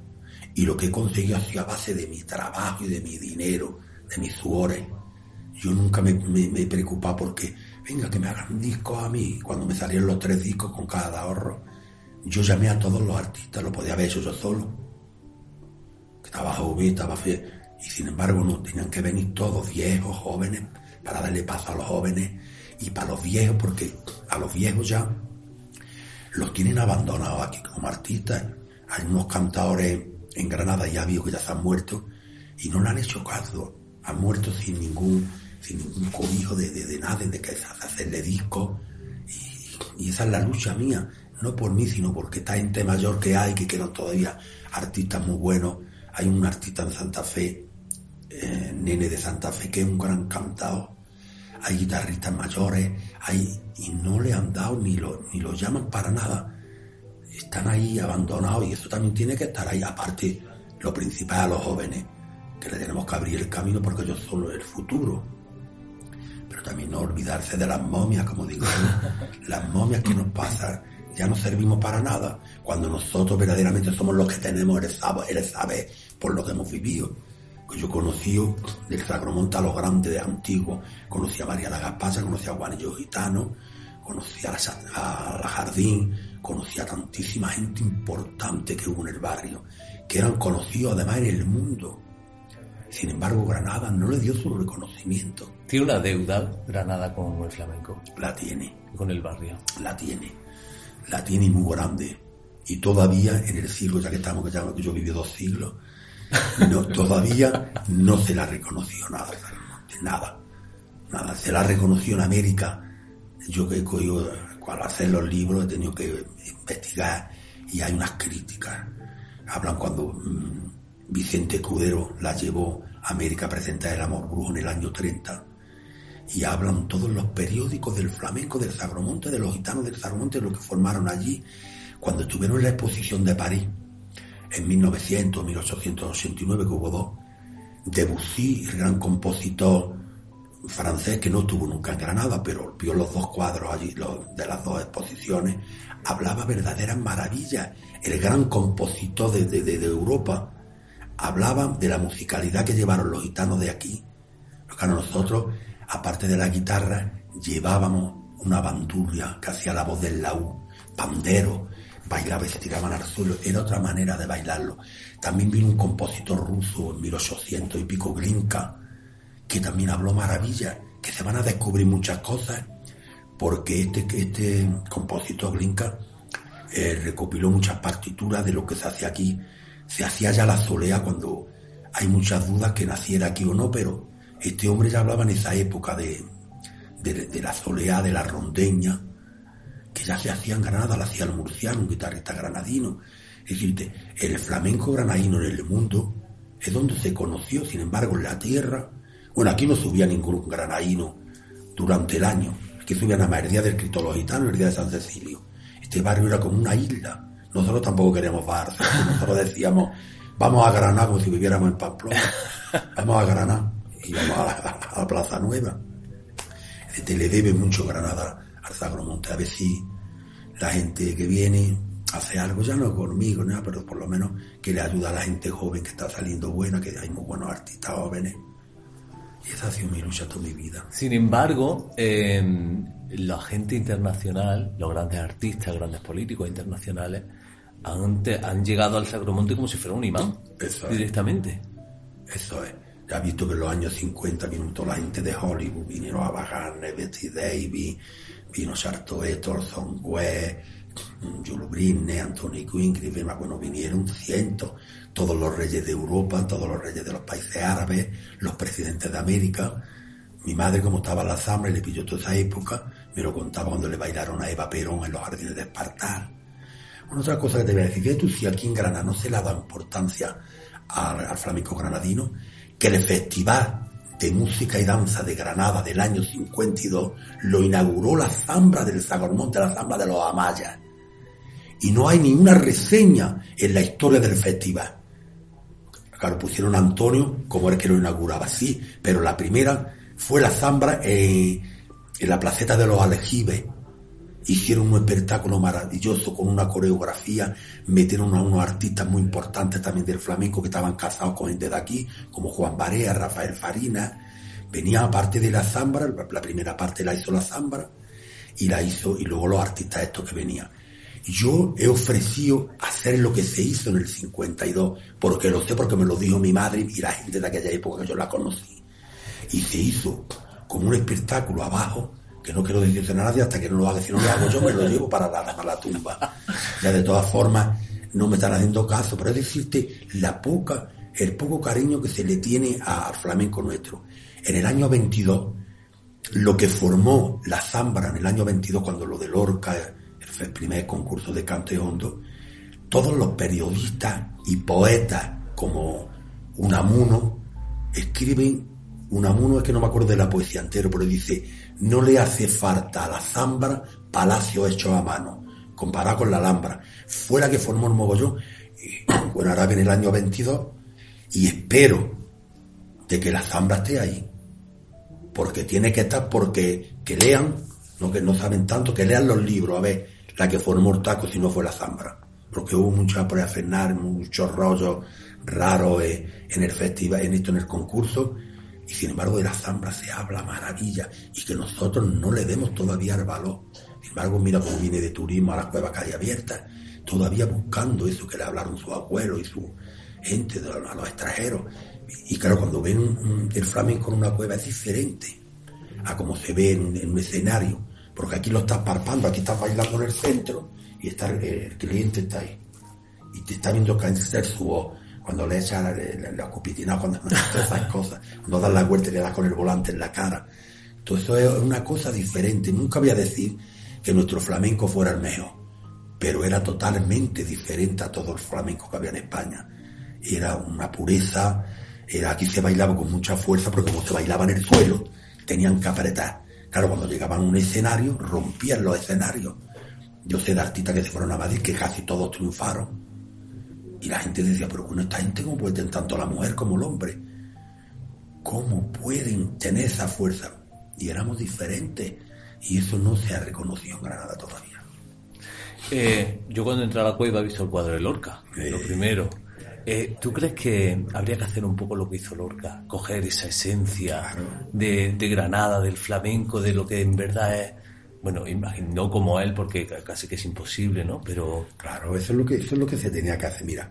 Y lo que he conseguido ha sido a base de mi trabajo y de mi dinero, de mis suores. Yo nunca me, me, he preocupado porque, venga, que me hagan discos a mí. Cuando me salieron los tres discos con cada ahorro, yo llamé a todos los artistas, lo podía haber hecho yo solo. Que estaba joven, estaba fe. Y sin embargo, no, tenían que venir todos viejos, jóvenes, para darle paso a los jóvenes y para los viejos, porque a los viejos ya los tienen abandonados aquí como artistas. Hay unos cantadores en Granada ya vio que ya se han muerto y no le han hecho caso. Han muerto sin ningún, sin ningún cobijo de, de, de nada, de que hacerle disco. Y, y esa es la lucha mía no por mí, sino porque esta gente mayor que hay, que quedan todavía artistas muy buenos. Hay un artista en Santa Fe, eh, Nene de Santa Fe, que es un gran cantado. Hay guitarristas mayores, hay, y no le han dado ni lo, ni lo llaman para nada. Están ahí abandonados y eso también tiene que estar ahí. Aparte, lo principal a los jóvenes, que le tenemos que abrir el camino porque ellos son el futuro pero también no olvidarse de las momias, como digo, (laughs) las momias que nos pasan ya no servimos para nada, cuando nosotros verdaderamente somos los que tenemos el saber, el saber por lo que hemos vivido. Yo conocí del Sacromonte a los grandes de antiguo, conocí a María la Gaspacha, conocí a Juanillo Gitano, conocí a la, Jardín, conocí a tantísima gente importante que hubo en el barrio, que eran conocidos además en el mundo. Sin embargo, Granada no le dio su reconocimiento. ¿Tiene una deuda Granada con el flamenco? La tiene. ¿Con el barrio? La tiene la tiene muy grande. Y todavía en el siglo, ya que estamos, que, ya, yo viví dos siglos, no, todavía no se la reconoció nada, nada, nada. Se la reconoció en América. Yo que yo, al hacer los libros he tenido que investigar y hay unas críticas. Hablan cuando mm, Vicente Cudero la llevó a América a presentar el amor brujo en el año 30 y hablan todos los periódicos del flamenco, del Sagromonte, de los gitanos del Sagromonte, de lo que formaron allí cuando estuvieron en la exposición de París en 1900, 1889, que hubo dos. Debussy, el gran compositor francés que no estuvo nunca en Granada, pero vio los dos cuadros allí de las dos exposiciones, hablaba verdaderas maravillas. El gran compositor de, de, de Europa hablaba de la musicalidad que llevaron los gitanos de aquí. Nosotros aparte de la guitarra, llevábamos una bandurria que hacía la voz del laúd, pandero, bailaba y se tiraban al suelo, era otra manera de bailarlo. También vino un compositor ruso en 1800 y pico, Glinka, que también habló maravilla, que se van a descubrir muchas cosas, porque este, este compositor Glinka eh, recopiló muchas partituras de lo que se hacía aquí. Se hacía ya la solea cuando hay muchas dudas que naciera aquí o no, pero este hombre ya hablaba en esa época de, de, la soleá, de la rondeña, que ya se hacía en Granada, la hacía el murciano, un guitarrista granadino. Es decir, el flamenco granadino en el mundo es donde se conoció, sin embargo, en la tierra, Bueno, aquí no subía ningún granadino durante el año. Aquí subían a más el día del Cristo los el día de San Cecilio. Este barrio era como una isla. Nosotros tampoco queríamos Barça. Nosotros decíamos, vamos a Granada como si viviéramos en Pamplona. Vamos a Granada. Y vamos a la, Plaza Nueva. Este le debe mucho Granada al Sagromonte. A ver si la gente que viene hace algo, ya no conmigo, ¿no? pero por lo menos que le ayuda a la gente joven que está saliendo buena, que hay muy buenos artistas jóvenes. Y esa ha sido mi lucha toda mi vida. Sin embargo, em, la gente internacional, los grandes artistas, grandes políticos internacionales, han, han llegado al Sagromonte como si fuera un imán. Eso directamente. Eso es. Ya has visto que en los años 50 minutos la gente de Hollywood vinieron a bajar, Betty Davis, vino Chartoé, Thorson West, Jules Brinne, Anthony Quinn, bueno, vinieron cientos, todos los reyes de Europa, todos los reyes de los países árabes, los presidentes de América. Mi madre, como estaba en la zambra y le pilló toda esa época, me lo contaba cuando le bailaron a Eva Perón en los jardines de Espartal. Una otra cosa que te voy a decir, fíjate tú si aquí en Granada no se le ha dado importancia al, flamenco granadino, que el festival de música y danza de Granada del año 52 lo inauguró la zambra del Sagormonte, la zambra de los Amayas y no hay ninguna reseña en la historia del festival. Claro, pusieron Antonio como el que lo inauguraba, sí, pero la primera fue la zambra en, la placeta de los Aljibes. Hicieron un espectáculo maravilloso con una coreografía, metieron a unos artistas muy importantes también del flamenco que estaban casados con gente de aquí, como Juan Barea, Rafael Farina. Venía aparte de la zambra, la primera parte la hizo la zambra y la hizo, y luego los artistas estos que venían. Yo he ofrecido hacer lo que se hizo en el 52, porque lo sé porque me lo dijo mi madre y la gente de aquella época que yo la conocí. Y se hizo como un espectáculo abajo, que no quiero decirte a nadie hasta que no lo haga, si no lo hago yo me lo llevo para la, para la tumba. Ya de todas formas, no me están haciendo caso, pero es decirte la poca, el poco cariño que se le tiene al flamenco nuestro. En el año 22, lo que formó la Zambra en el año 22, cuando lo de Lorca el primer concurso de cante hondo, todos los periodistas y poetas como Unamuno escriben, Unamuno es que no me acuerdo de la poesía entero, pero dice, no le hace falta a la zambra palacio hecho a mano, comparado con la Alhambra. Fue la que formó el mogollón, bueno, ahora viene el año 22, y espero de que la zambra esté ahí, porque tiene que estar, porque que lean, no que no saben tanto, que lean los libros, a ver, la que formó el taco si no fue la zambra. Porque hubo mucha frenar, muchos rollos raros eh, en el festival, en esto, en el concurso. Y sin embargo de la zambra se habla maravilla y que nosotros no le demos todavía el valor. Sin embargo, mira cómo viene de turismo a la cueva calle abierta, todavía buscando eso que le hablaron sus abuelos y su gente, a los extranjeros. Y, claro, cuando ven el flamenco en una cueva es diferente a como se ve en un escenario porque aquí lo estás parpando, aquí estás bailando en el centro y está, el cliente está ahí. Y te está viendo caer su voz cuando le echa la, la, cupitina, cuando (laughs) todas esas cosas, cuando das la vuelta y le das con el volante en la cara. Todo eso es una cosa diferente. Nunca voy a decir que nuestro flamenco fuera el mejor, pero era totalmente diferente a todo el flamenco que había en España. Era una pureza, aquí se bailaba con mucha fuerza, porque como se bailaba en el suelo, tenían que apretar. Claro, cuando llegaban a un escenario, rompían los escenarios. Yo sé de artistas que se fueron a Madrid que casi todos triunfaron. Y la gente decía, pero con esta gente cómo puede tener tanto la mujer como el hombre. ¿Cómo pueden tener esa fuerza? Y éramos diferentes. Y eso no se ha reconocido en Granada todavía. Eh, yo cuando entré a la cueva he visto el cuadro de Lorca, lo primero. Eh, ¿Tú crees que habría que hacer un poco lo que hizo Lorca? Coger esa esencia de, Granada, del flamenco, de lo que en verdad es. Bueno, no como él, porque casi que es imposible, ¿no? Pero. Claro, eso es lo que, eso es lo que se tenía que hacer. Mira,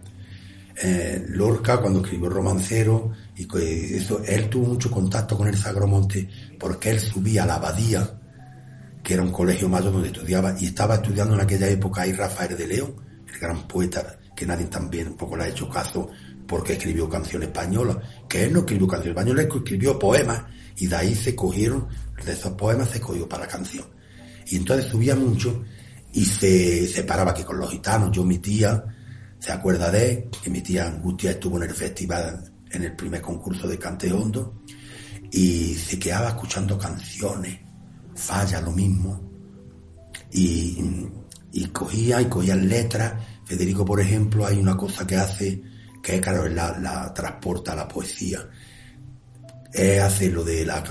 eh, Lorca, cuando escribió Romancero, y eso, él tuvo mucho contacto con el Sagromonte, porque él subía a la Abadía, que era un colegio mayor donde estudiaba, y estaba estudiando en aquella época ahí Rafael de León, el gran poeta que nadie también un poco le ha hecho caso porque escribió canciones españolas, que él no escribió canciones españolas, escribió poemas y de ahí se cogieron, de esos poemas se cogió para la canción. Y entonces subía mucho y se separaba aquí con los gitanos. Yo, mi tía, se acuerda de que mi tía Angustia estuvo en el festival, en el primer concurso de cante hondo y se quedaba escuchando canciones, falla lo mismo, y, y cogía y cogía letras. Federico, por ejemplo, hay una cosa que hace, que claro, la, transporta a la poesía. Es hace lo de la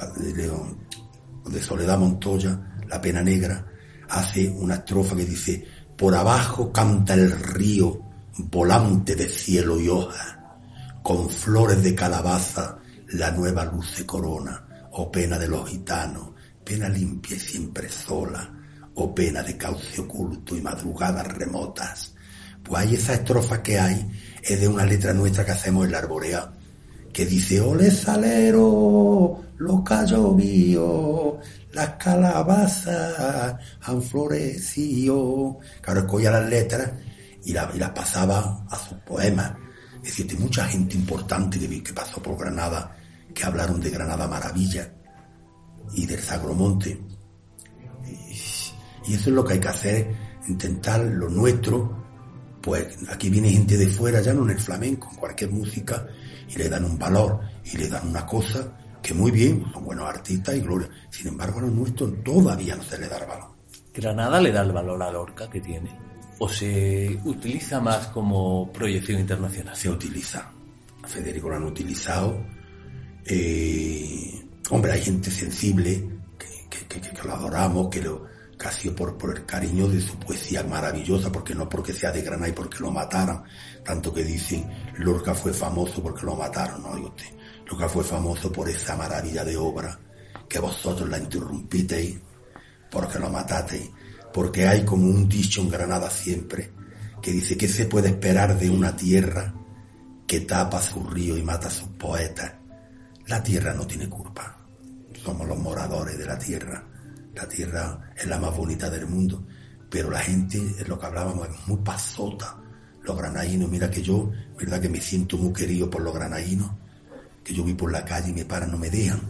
de Soledad Montoya, La pena negra, hace una estrofa que dice, por abajo canta el río, volante de cielo y hoja, con flores de calabaza la nueva luz se corona, o pena de los gitanos, pena limpia y siempre sola, o pena de cauce oculto y madrugadas remotas. Pues hay esa estrofa que hay, es de una letra nuestra que hacemos en la arborea, que dice, ole salero, lo callo mío, las calabazas han florecido. Claro, escogía las letras y, la, y las pasaba a sus poemas. Es decir, mucha gente importante que, que pasó por Granada, que hablaron de Granada Maravilla y del Sagromonte. Y, y eso es lo que hay que hacer, intentar lo nuestro. Pues aquí viene gente de fuera, ya no en el flamenco, en cualquier música, y le dan un valor y le dan una cosa que muy bien, son buenos artistas y gloria. Sin embargo, a los nuestros todavía no se le da el valor. ¿Granada le da el valor a Lorca que tiene? ¿O se utiliza más como proyección internacional? Se utiliza. A Federico lo han utilizado. Eh, hombre, hay gente sensible que, que, que, que lo adoramos, que lo que ha sido por, por el cariño de su poesía maravillosa, porque no porque sea de Granada y porque lo mataran, tanto que dicen Lorca fue famoso porque lo mataron, no oiga usted. Lorca fue famoso por esa maravilla de obra que vosotros la interrumpisteis porque lo matasteis, porque hay como un dicho en Granada siempre que dice que se puede esperar de una tierra que tapa su río y mata a sus poetas. La tierra no tiene culpa, somos los moradores de la tierra, la tierra es la más bonita del mundo, pero la gente, es lo que hablábamos, es muy pasota, los granadinos, mira que yo, verdad que me siento muy querido por los granadinos, que yo voy por la calle y me paran, no me dejan,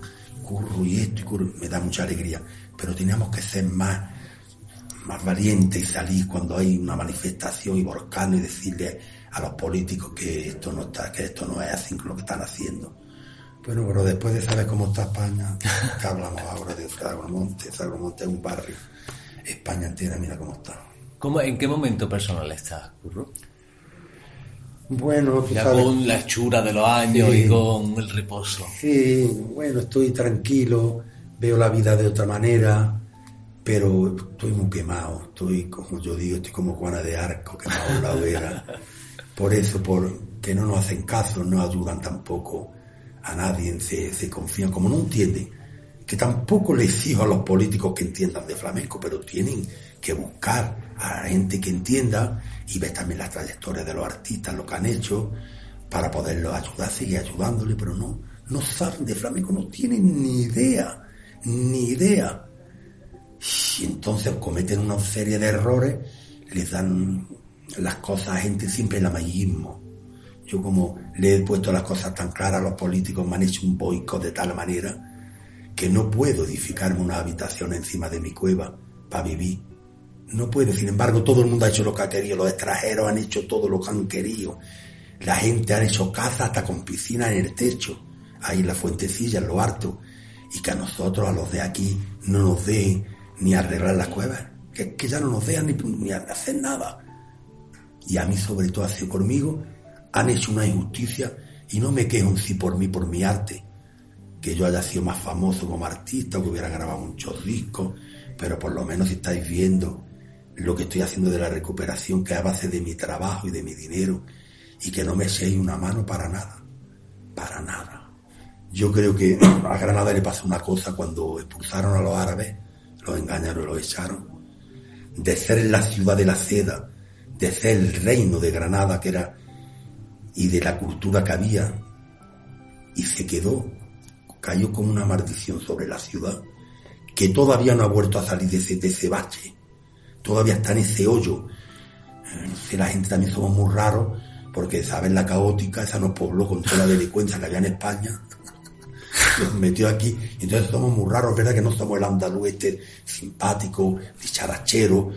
curro y esto y curro, me da mucha alegría, pero teníamos que ser más, más valientes y salir cuando hay una manifestación y volcán y decirle a los políticos que esto no está, que esto no es así lo que están haciendo. Bueno, pero después de saber cómo está España, (laughs) que hablamos ahora de Sagromonte, Sagromonte es un barrio, España entera mira cómo está. ¿Cómo, ¿En qué momento personal estás, Curro? Bueno, tú Ya sabes- con la hechura de los años Sí. y con el reposo. Sí, bueno, estoy tranquilo, veo la vida de otra manera, pero estoy muy quemado, estoy como yo digo, estoy como Juana de Arco, quemado en la hoguera. (laughs) Por eso, por que no nos hacen caso, no ayudan tampoco a nadie, se, se confían, como no entienden, que tampoco les exijo a los políticos que entiendan de flamenco, pero tienen que buscar a gente que entienda y ver también las trayectorias de los artistas, lo que han hecho, para poderlos ayudar, seguir ayudándole, pero no, no saben de flamenco, no tienen ni idea, ni idea. Y entonces cometen una serie de errores, les dan las cosas a gente siempre el amallismo. Yo como le he puesto las cosas tan claras a los políticos, me han hecho un boicot de tal manera que no puedo edificarme una habitación encima de mi cueva para vivir. No puedo, sin embargo, todo el mundo ha hecho lo que ha querido, los extranjeros han hecho todo lo que han querido. La gente ha hecho casa hasta con piscina en el techo, ahí en la fuentecilla, en lo harto, y que a nosotros, a los de aquí, no nos den ni arreglar las cuevas, que, que ya no nos dejan ni, hacer nada. Y a mí, sobre todo, ha sido conmigo, han hecho una injusticia y no me quejo sí por mí, por mi arte, que yo haya sido más famoso como artista o que hubiera grabado muchos discos, pero por lo menos si estáis viendo lo que estoy haciendo de la recuperación, que es a base de mi trabajo y de mi dinero, y que no me echéis una mano para nada, para nada. Yo creo que (clears throat) a Granada le pasó una cosa cuando expulsaron a los árabes, los engañaron y los echaron, de ser la ciudad de la seda, de ser el reino de Granada que era, y de la cultura que había, y se quedó, cayó como una maldición sobre la ciudad, que todavía no ha vuelto a salir de ese, de ese bache, todavía está en ese hoyo. Eh, la gente también somos muy raros, porque saben la caótica, esa nos pobló con toda la delincuencia que había en España. (laughs) Nos metió aquí, entonces somos muy raros, ¿verdad? Que no somos el andaluz este simpático, dicharachero,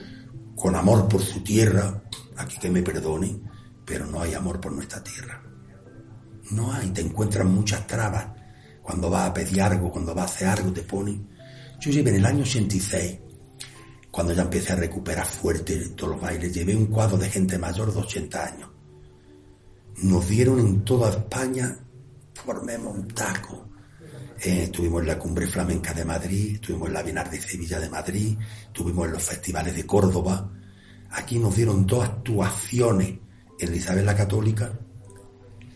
con amor por su tierra. Aquí que me perdonen, pero no hay amor por nuestra tierra. No hay, te encuentras muchas trabas cuando va a pedir algo, cuando va a hacer algo, te ponen. Yo llevé en el año 86, cuando ya empecé a recuperar fuerte todos los bailes, llevé un cuadro de gente mayor de 80 años. Nos dieron en toda España, formemos un taco. Eh, estuvimos en la Cumbre Flamenca de Madrid, estuvimos en la Bienal de Sevilla de Madrid, estuvimos en los festivales de Córdoba. Aquí nos dieron dos actuaciones en Isabel la Católica.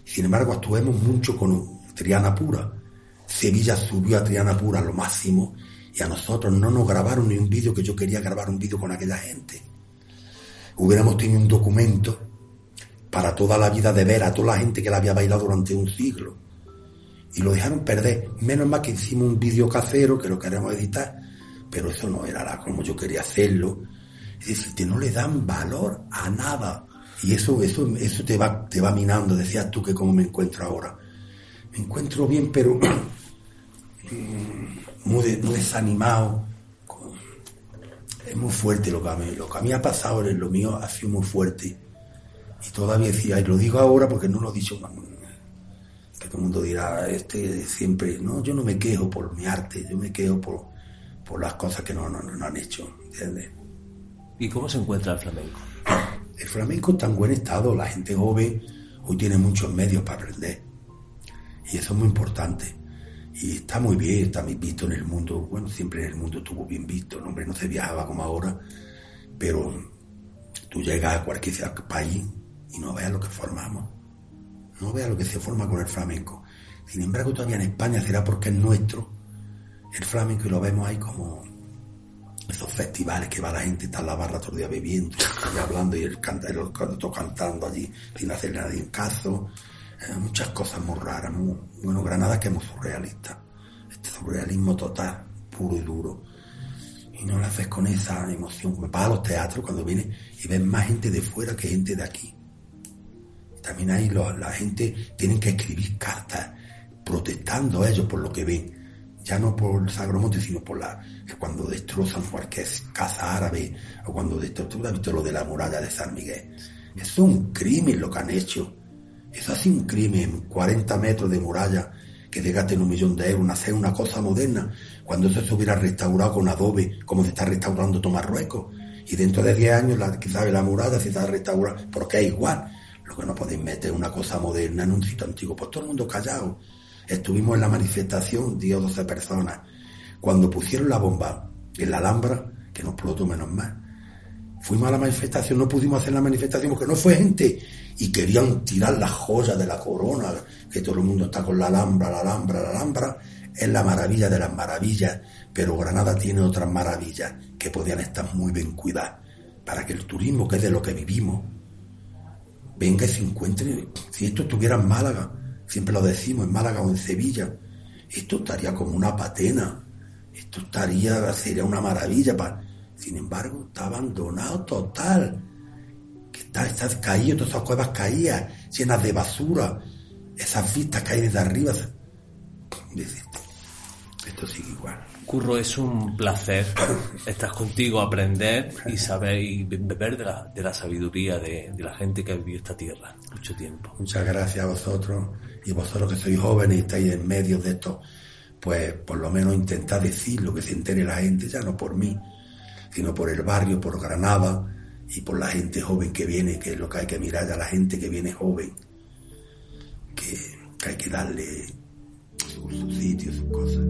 Sin embargo, actuemos mucho con Triana Pura. Sevilla subió a Triana Pura lo máximo y a nosotros no nos grabaron ni un vídeo que yo quería grabar un vídeo con aquella gente. Hubiéramos tenido un documento para toda la vida de ver a toda la gente que la había bailado durante un siglo. Y lo dejaron perder. Menos mal que hicimos un vídeo casero que lo queremos editar, pero eso no era como yo quería hacerlo. Es decir, que no le dan valor a nada. Y eso, eso, eso te va, te va minando. Decías tú que cómo me encuentro ahora. Me encuentro bien, pero (clears throat) muy, desanimado. Es muy fuerte lo que a mí, lo que a mí ha pasado, lo mío ha sido muy fuerte. Y todavía decía, y lo digo ahora porque no lo he dicho, que todo el mundo dirá, este siempre, no, yo no me quejo por mi arte, yo me quejo por, por las cosas que no, no, no han hecho, ¿entiendes? ¿Y cómo se encuentra el flamenco? El flamenco está en buen estado, la gente joven hoy tiene muchos medios para aprender. Y eso es muy importante. Y está muy bien, está bien visto en el mundo. Bueno, siempre en el mundo estuvo bien visto. hombre, no se viajaba como ahora. Pero tú llegas a cualquier país y no veas lo que formamos. No veas lo que se forma con el flamenco. Sin embargo, todavía en España será porque es nuestro el flamenco y lo vemos ahí como esos festivales que va la gente, está en la barra todo el día bebiendo y hablando y el, canta, el cantando allí sin hacerle a nadie caso. Eh, muchas cosas muy raras, muy, bueno, Granada que es muy surrealista. Este surrealismo total, puro y duro. Y no lo haces con esa emoción. Me vas a los teatros cuando vienes y ves más gente de fuera que gente de aquí. También ahí la gente tienen que escribir cartas protestando ellos por lo que ven ya no por el Sagromonte, sino por la que cuando destrozan cualquier casa árabe o cuando destrozan, ¿tú visto lo de la muralla de San Miguel? es un crimen lo que han hecho. Es un crimen, 40 metros de muralla que te en un millón de euros, hacer una cosa moderna, cuando eso se hubiera restaurado con adobe, como se está restaurando todo Marruecos. Y dentro de 10 años, la, quizás la muralla se está restaurando, porque es igual. Lo que no podéis meter una cosa moderna en un sitio antiguo, pues todo el mundo callado. Estuvimos en la manifestación, 10 o 12 personas. Cuando pusieron la bomba en la Alhambra, que no explotó menos mal, fuimos a la manifestación, no pudimos hacer la manifestación porque no fue gente y querían tirar las joyas de la corona, que todo el mundo está con la Alhambra, la Alhambra, la Alhambra. Es la maravilla de las maravillas, pero Granada tiene otras maravillas que podían estar muy bien cuidadas para que el turismo, que es de lo que vivimos, venga y se encuentre. Si esto estuviera en Málaga, siempre lo decimos, en Málaga o en Sevilla, esto estaría como una patena, esto estaría, sería una maravilla. Para... Sin embargo, está abandonado total. Que está, está caído, todas esas cuevas caídas, llenas de basura, esas vistas que hay desde arriba. Esto sigue igual. Curro, es un placer estar contigo, aprender y saber y beber de la, de la sabiduría de, de, la gente que ha vivido esta tierra mucho tiempo. Muchas gracias a vosotros y vosotros que sois jóvenes y estáis en medio de esto, pues por lo menos intentad decir lo que se entere la gente, ya no por mí, sino por el barrio, por Granada y por la gente joven que viene, que es lo que hay que mirar a la gente que viene joven, que, hay que darle su, su sitio, sus cosas.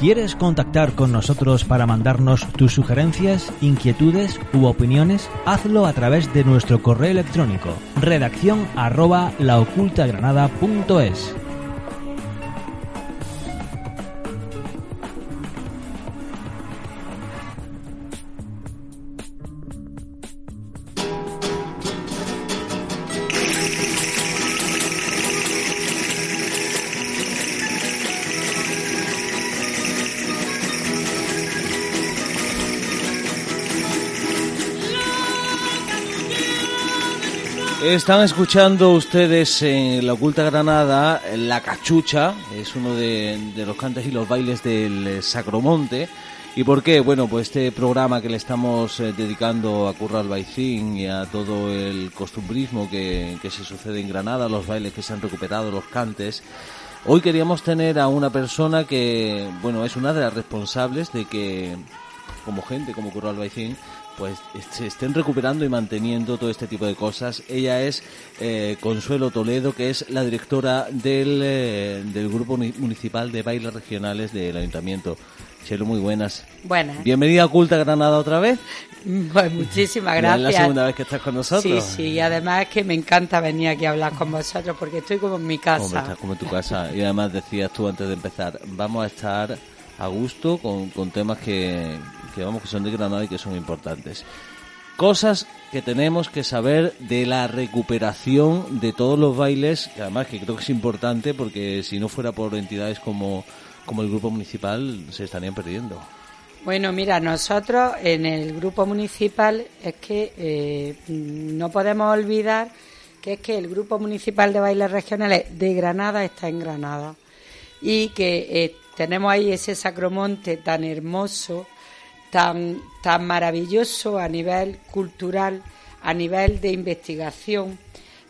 ¿Quieres contactar con nosotros para mandarnos tus sugerencias, inquietudes u opiniones? Hazlo a través de nuestro correo electrónico redacción arroba laocultagranada.es. Están escuchando ustedes en la Oculta Granada La Cachucha, es uno de, los cantes y los bailes del Sacromonte. ¿Y por qué? Bueno, pues este programa que le estamos eh, dedicando a Curra Albaicín y a todo el costumbrismo que, que se sucede en Granada, los bailes que se han recuperado, los cantes, Hoy queríamos tener a una persona que, bueno, es una de las responsables de que, como gente, como Curro Albaicín, pues se estén recuperando y manteniendo todo este tipo de cosas. Ella es eh, Consuelo Toledo, que es la directora del, eh, del Grupo Municipal de Bailes Regionales del Ayuntamiento. Chelo, muy buenas. Buenas. Bienvenida a Culta Granada otra vez. Pues muchísimas gracias. Es la segunda vez que estás con nosotros. Sí, sí, y además es que me encanta venir aquí a hablar con vosotros porque estoy como en mi casa. Hombre, estás como en tu casa. Y además decías tú antes de empezar, vamos a estar a gusto con, con temas que, que, vamos, que son de Granada y que son importantes. Cosas que tenemos que saber de la recuperación de todos los bailes, que además que creo que es importante porque si no fuera por entidades como como el grupo municipal se estarían perdiendo. Bueno, mira, nosotros en el grupo municipal es que eh, no podemos olvidar que es que el grupo municipal de bailes regionales de Granada está en Granada y que eh, tenemos ahí ese sacromonte tan hermoso, tan, tan maravilloso a nivel cultural, a nivel de investigación.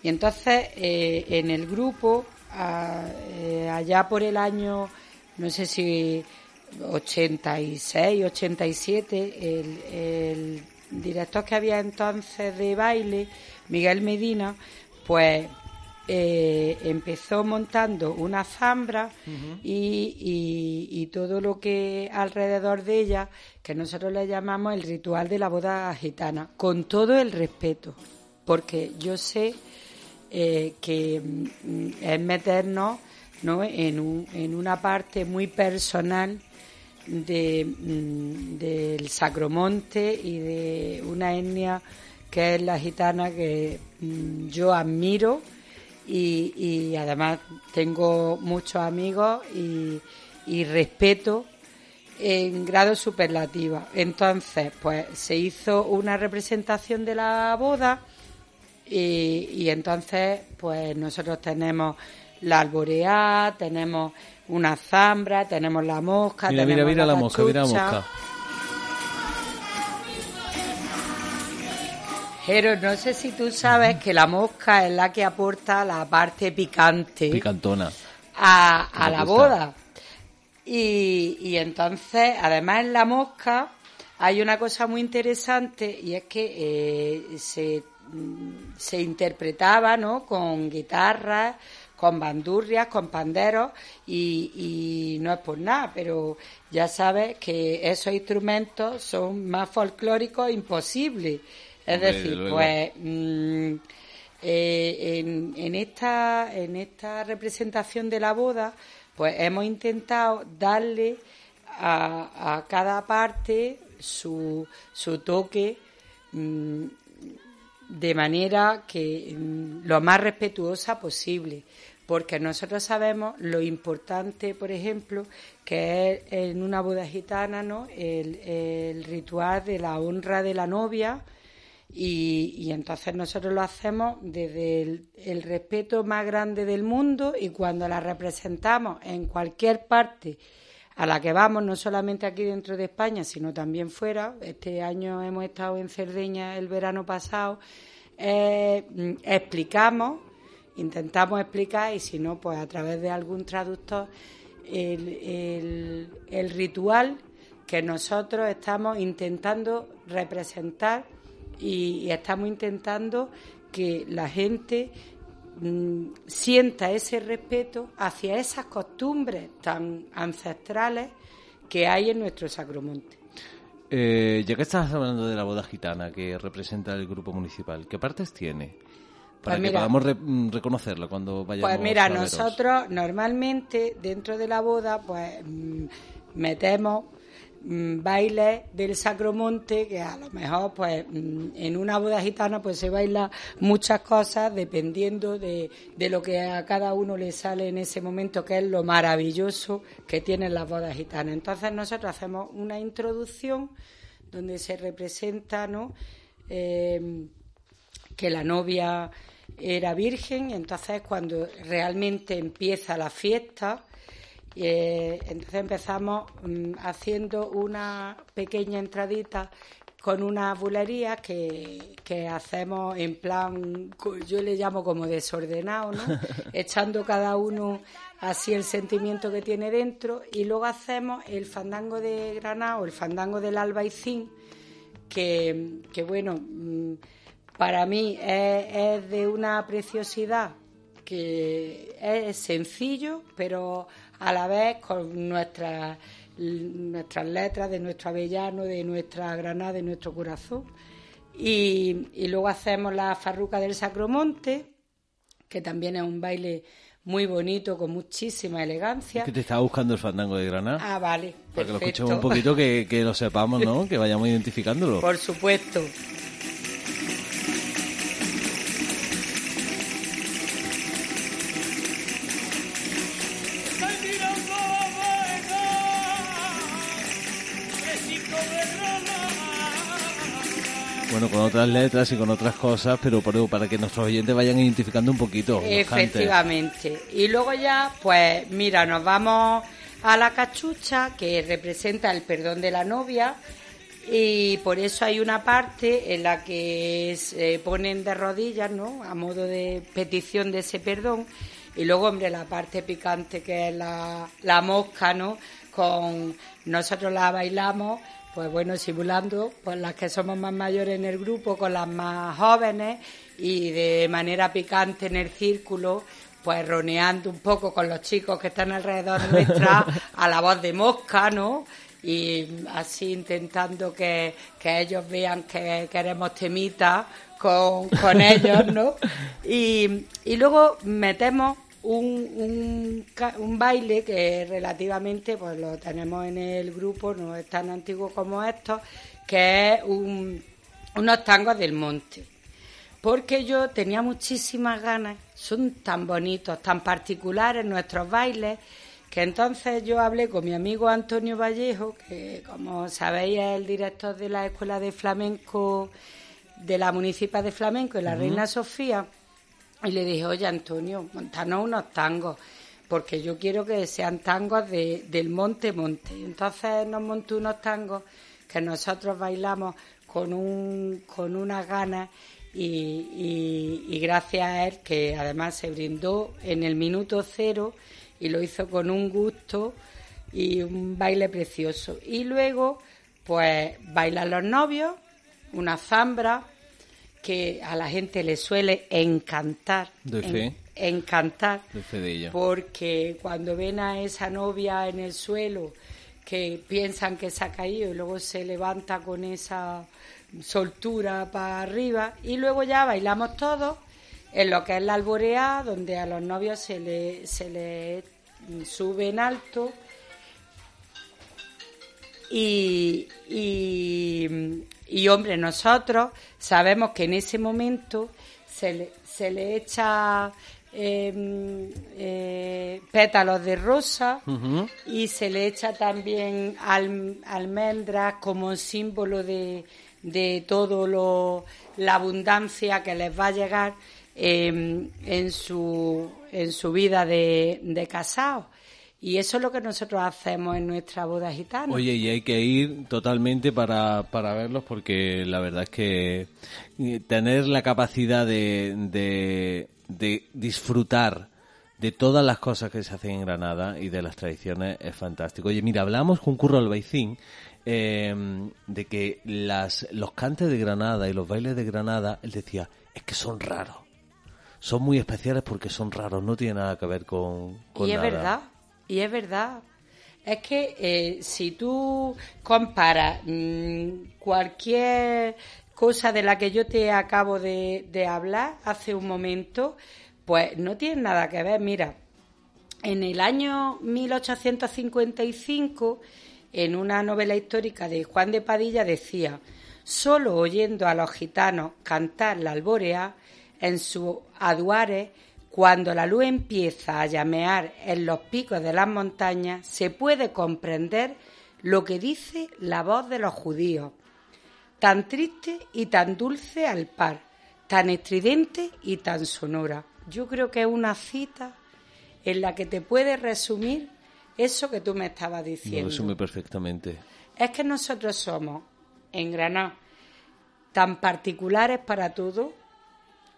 Y entonces eh, en el grupo, allá por el año no sé si 86, 87, el, el director que había entonces de baile, Miguel Medina, pues eh, empezó montando una zambra y, y, todo lo que alrededor de ella, que nosotros le llamamos el ritual de la boda gitana, con todo el respeto, porque yo sé eh, que mm, es meternos ¿no? en, un, en una parte muy personal de, mm, del Sacromonte y de una etnia que es la gitana que mm, yo admiro y, y, además tengo muchos amigos y, y respeto en grado superlativo. Entonces, pues se hizo una representación de la boda y, y entonces, pues nosotros tenemos la alboreá, tenemos una zambra, tenemos la mosca. Mira, tenemos mira, mira la, mosca, mira la mosca. Pero no sé si tú sabes que la mosca es la que aporta la parte picante. Picantona. A, la boda. Y, y entonces, además en la mosca hay una cosa muy interesante y es que eh, se, se interpretaba ¿no? con guitarras con bandurrias, con panderos y, no es por nada, pero ya sabes que esos instrumentos son más folclóricos imposibles. Es decir, pues mm, eh, en, esta, en esta representación de la boda, pues hemos intentado darle a, cada parte su, su toque mm, de manera que mm, lo más respetuosa posible porque nosotros sabemos lo importante, por ejemplo, que es en una boda gitana, ¿no? El, ritual de la honra de la novia y, entonces nosotros lo hacemos desde el, respeto más grande del mundo y cuando la representamos en cualquier parte a la que vamos, no solamente aquí dentro de España, sino también fuera. Este año hemos estado en Cerdeña el verano pasado. Eh, explicamos intentamos explicar y si no, pues a través de algún traductor el, ritual que nosotros estamos intentando representar y, estamos intentando que la gente mm, sienta ese respeto hacia esas costumbres tan ancestrales que hay en nuestro Sacromonte. Eh, ya que estás hablando de la boda gitana que representa el grupo municipal, ¿qué partes tiene? Para pues que podamos mm, reconocerlo cuando vayamos Pues mira, nosotros normalmente dentro de la boda pues mm, metemos bailes del Sacromonte que a lo mejor pues en una boda gitana pues se baila muchas cosas dependiendo de, de lo que a cada uno le sale en ese momento que es lo maravilloso que tienen las bodas gitanas. Entonces nosotros hacemos una introducción donde se representa ¿no? Eh, que la novia era virgen, entonces cuando realmente empieza la fiesta, eh, entonces empezamos mm, haciendo una pequeña entradita con una bulería que, que, hacemos en plan, yo le llamo como desordenado, ¿no? (laughs) Echando cada uno así el sentimiento que tiene dentro y luego hacemos el fandango de Granada o el fandango del albaicín, que, que bueno, mm, para mí es, de una preciosidad que es sencillo, pero a la vez con nuestras nuestras letras, de nuestro avellano, de nuestra granada, de nuestro corazón. Y, y, luego hacemos la farruca del Sacromonte, que también es un baile muy bonito, con muchísima elegancia. Es que te estaba buscando el fandango de Granada. Ah, vale. Para que lo escuchemos un poquito, que, que lo sepamos, ¿no? (laughs) que vayamos identificándolo. Por supuesto. Bueno, con otras letras y con otras cosas, pero para que nuestros oyentes vayan identificando un poquito. Efectivamente. Y luego ya, pues mira, nos vamos a la cachucha que representa el perdón de la novia y por eso hay una parte en la que se ponen de rodillas, ¿no? A modo de petición de ese perdón. Y luego, hombre, la parte picante que es la, la mosca, ¿no? Con nosotros la bailamos pues bueno, simulando pues las que somos más mayores en el grupo con las más jóvenes y de manera picante en el círculo, pues roneando un poco con los chicos que están alrededor nuestra (laughs) a la voz de mosca, ¿no? Y así intentando que, ellos vean que queremos temita con, con ellos, ¿no? (laughs) Y, y luego metemos un, un, baile que relativamente pues lo tenemos en el grupo, no es tan antiguo como estos, que es unos tangos del monte. Porque yo tenía muchísimas ganas, son tan bonitos, tan particulares nuestros bailes, que entonces yo hablé con mi amigo Antonio Vallejo, que como sabéis es el director de la Escuela de Flamenco de la Municipal de Flamenco y la Reina Sofía, y le dije, oye Antonio, montanos unos tangos, porque yo quiero que sean tangos de, del monte monte. Entonces nos montó unos tangos que nosotros bailamos con, un, con unas ganas y, y, gracias a él, que además se brindó en el minuto cero y lo hizo con un gusto y un baile precioso. Y luego, pues bailan los novios, una zambra, que a la gente le suele encantar. encantar. Porque cuando ven a esa novia en el suelo, que piensan que se ha caído y luego se levanta con esa soltura para arriba y luego ya bailamos todos en lo que es la alborea, donde a los novios se le, se le sube en alto y, y hombre, nosotros sabemos que en ese momento se le, se le echa em, eh, pétalos de rosa y se le echa también almendras como símbolo de, de todo lo, la abundancia que les va a llegar em, en, su, en su vida de, de casados. Y eso es lo que nosotros hacemos en nuestra boda gitana. Oye, y hay que ir totalmente para, para verlos porque la verdad es que eh, tener la capacidad de, de, disfrutar de todas las cosas que se hacen en Granada y de las tradiciones es fantástico. Oye, mira, hablamos con Curro Albaicín eh, de que las, los cantes de Granada y los bailes de Granada, él decía, es que son raros. Son muy especiales porque son raros, no tiene nada que ver con, con y es verdad, y es verdad. Es que eh, si tú comparas mm, cualquier cosa de la que yo te acabo de, hablar hace un momento, pues no tiene nada que ver. Mira, en el año 1855, en una novela histórica de Juan de Padilla, decía, solo oyendo a los gitanos cantar la albórea en sus aduares cuando la luz empieza a llamear en los picos de las montañas, se puede comprender lo que dice la voz de los judíos, tan triste y tan dulce al par, tan estridente y tan sonora. Yo creo que es una cita en la que te puede resumir eso que tú me estabas diciendo. Lo resume perfectamente. Es que nosotros somos, en Granada, tan particulares para todo.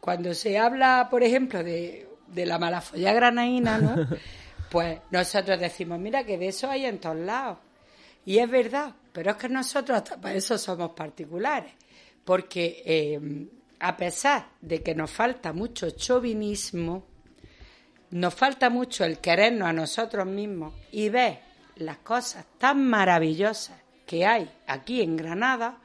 Cuando se habla, por ejemplo, de, de la malafolla granaína, ¿no? (laughs) pues nosotros decimos, mira que de eso hay en todos lados. Y es verdad, pero es que nosotros hasta para eso somos particulares. Porque eh, a pesar de que nos falta mucho chauvinismo, nos falta mucho el querernos a nosotros mismos y ver las cosas tan maravillosas que hay aquí en Granada,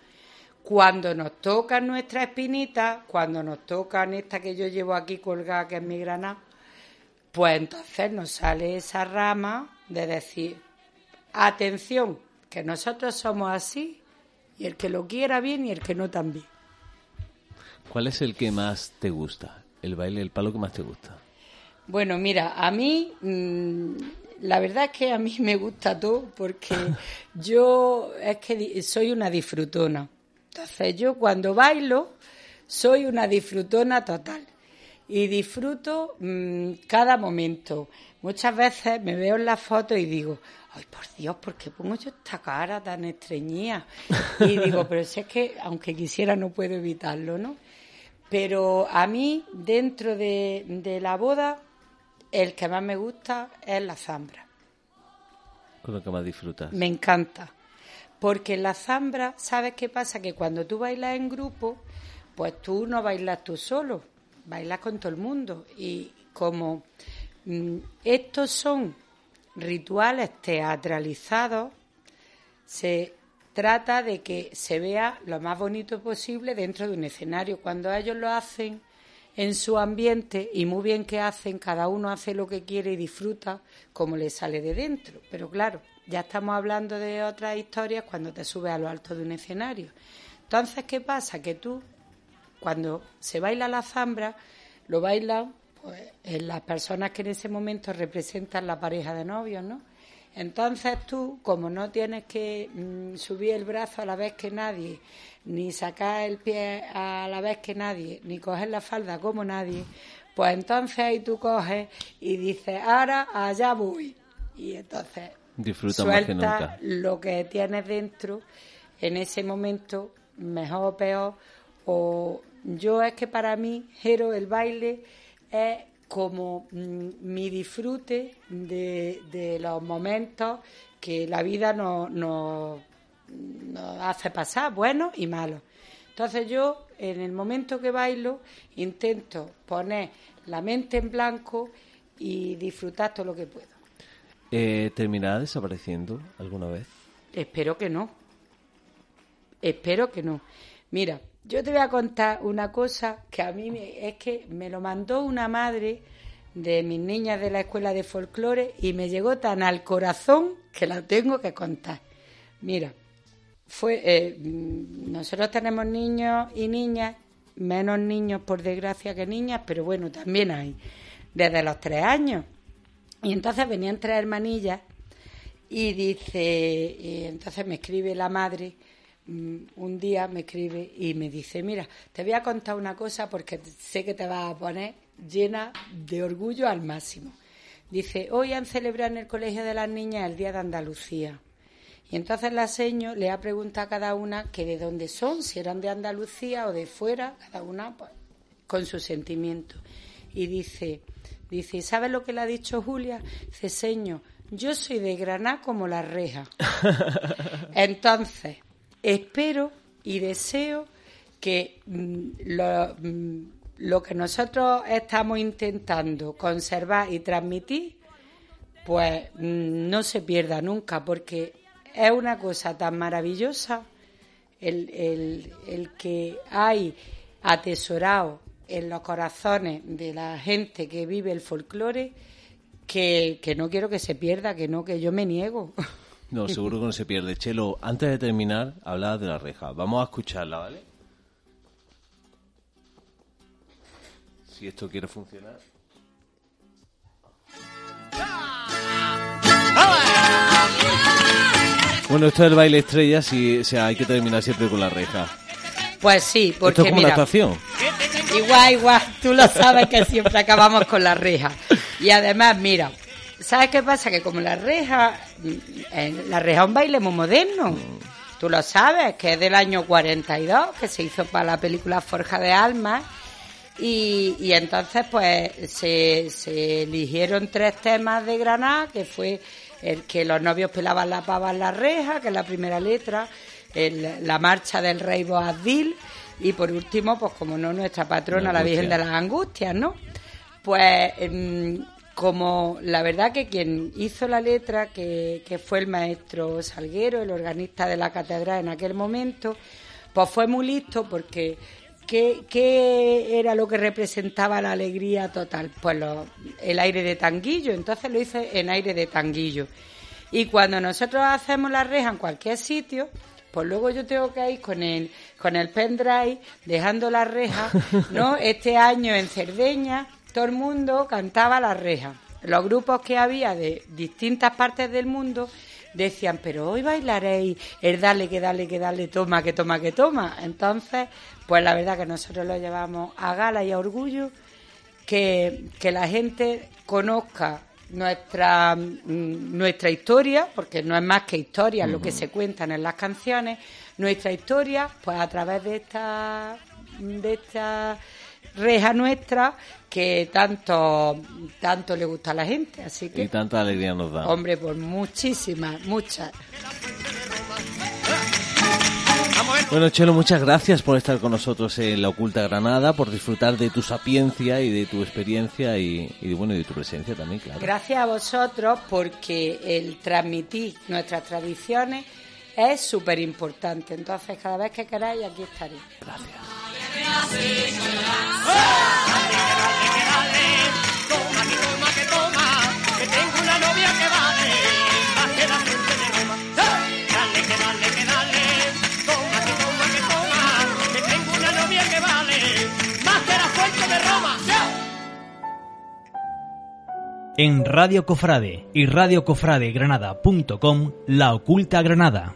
cuando nos tocan nuestra espinita, cuando nos tocan esta que yo llevo aquí colgada, que es mi Granada, pues entonces nos sale esa rama de decir, atención, que nosotros somos así y el que lo quiera bien y el que no también. ¿Cuál es el que más te gusta? El baile, el palo que más te gusta. Bueno, mira, a mí mm, la verdad es que a mí me gusta todo porque (laughs) yo es que soy una disfrutona. Entonces yo cuando bailo soy una disfrutona total y disfruto mm, cada momento. Muchas veces me veo en la foto y digo, ay por Dios, ¿por qué pongo yo esta cara tan estreñida? Y (laughs) digo, pero si es que aunque quisiera no puedo evitarlo, ¿no? Pero a mí, dentro de, de la boda, el que más me gusta es la zambra. ¿Con lo que más disfrutas? Me encanta. Porque en la zambra, ¿sabes qué pasa? Que cuando tú bailas en grupo, pues tú no bailas tú solo, bailas con todo el mundo. Y como mm, estos son rituales teatralizados, se trata de que se vea lo más bonito posible dentro de un escenario. Cuando ellos lo hacen en su ambiente y muy bien que hacen, cada uno hace lo que quiere y disfruta como le sale de dentro. Pero claro, ya estamos hablando de otras historias cuando te subes a lo alto de un escenario. Entonces, ¿qué pasa? Que tú, cuando se baila la zambra, lo bailan pues, las personas que en ese momento representan la pareja de novios, ¿no? Entonces tú, como no tienes que mm, subir el brazo a la vez que nadie, ni sacar el pie a la vez que nadie, ni coger la falda como nadie, pues entonces ahí tú coges y dices, ahora allá voy. Y entonces Disfruta suelta lo que tienes dentro en ese momento, mejor o peor. O yo es que para mí, Jero, el baile es como mm, mi disfrute de, los momentos que la vida nos, nos, hace pasar, buenos y malos. Entonces yo, en el momento que bailo, intento poner la mente en blanco y disfrutar todo lo que puedo. Eh, ¿Terminará desapareciendo alguna vez? Espero que no. Espero que no. Mira, yo te voy a contar una cosa que a mí es que me lo mandó una madre de mis niñas de la escuela de folclore y me llegó tan al corazón que la tengo que contar. Mira, fue eh, nosotros tenemos niños y niñas, menos niños por desgracia que niñas, pero bueno, también hay desde los tres años. Y entonces venían tres hermanillas y dice, entonces me escribe la madre Mm, un día me escribe y me dice, mira, te voy a contar una cosa porque sé que te vas a poner llena de orgullo al máximo. Dice, hoy han celebrado en el Colegio de las Niñas el Día de Andalucía. Y entonces la seño le ha preguntado a cada una que de dónde son, si eran de Andalucía o de fuera, cada una pues, con su sentimiento. Y dice, dice, ¿sabes lo que le ha dicho Julia? Dice, señor, yo soy de Granada como la reja. (laughs) Entonces, espero y deseo que mm, mm, lo, que nosotros estamos intentando conservar y transmitir, pues mm, no se pierda nunca, porque es una cosa tan maravillosa el, el que hay atesorado en los corazones de la gente que vive el folclore, que, que no quiero que se pierda, que no, que yo me niego. (laughs) No, seguro que no se pierde. Chelo, antes de terminar, hablabas de la reja. Vamos a escucharla, ¿vale? Si esto quiere funcionar. Bueno, esto es el baile estrella, si, o sea, hay que terminar siempre con la reja. Pues sí, porque ¿Esto es como mira, una actuación? igual, igual, tú lo sabes que siempre acabamos con la reja. Y además, mira, ¿sabes qué pasa? Que como la reja, mm, la reja es un baile muy moderno. Tú lo sabes, que es del año 42, que se hizo para la película Forja de Almas. Y, y entonces, pues, se, se eligieron tres temas de Granada, que fue el que los novios pelaban la pava en la reja, que es la primera letra, la marcha del rey Boabdil y por último, pues como no, nuestra patrona, la, Virgen de las Angustias, ¿no? Pues em, como la verdad que quien hizo la letra, que, que fue el maestro Salguero, el organista de la catedral en aquel momento, pues fue muy listo porque ¿Qué, ¿Qué, era lo que representaba la alegría total? Pues el aire de tanguillo, entonces lo hice en aire de tanguillo. Y cuando nosotros hacemos la reja en cualquier sitio, pues luego yo tengo que ir con el, con el pendrive dejando la reja, ¿no? (laughs) Este año en Cerdeña todo el mundo cantaba la reja. Los grupos que había de distintas partes del mundo decían, pero hoy bailaréis el dale, que dale, que dale, toma, que toma, que toma. Entonces, pues la verdad que nosotros lo llevamos a gala y a orgullo, que, la gente conozca nuestra, mm, nuestra historia, porque no es más que historia lo que se cuentan en las canciones, nuestra historia, pues a través de esta, de esta reja nuestra que tanto tanto le gusta a la gente así que y tanta alegría nos da. Hombre pues muchísimas muchas bueno, Chelo, muchas gracias por estar con nosotros en la Oculta Granada, por disfrutar de tu sapiencia y de tu experiencia y, y bueno, y de tu presencia también, claro. Gracias a vosotros porque el transmitir nuestras tradiciones es súper importante. Entonces, cada vez que queráis, aquí estaré. Gracias. En Radio Cofrade y radiocofradegranada.com, La Oculta Granada.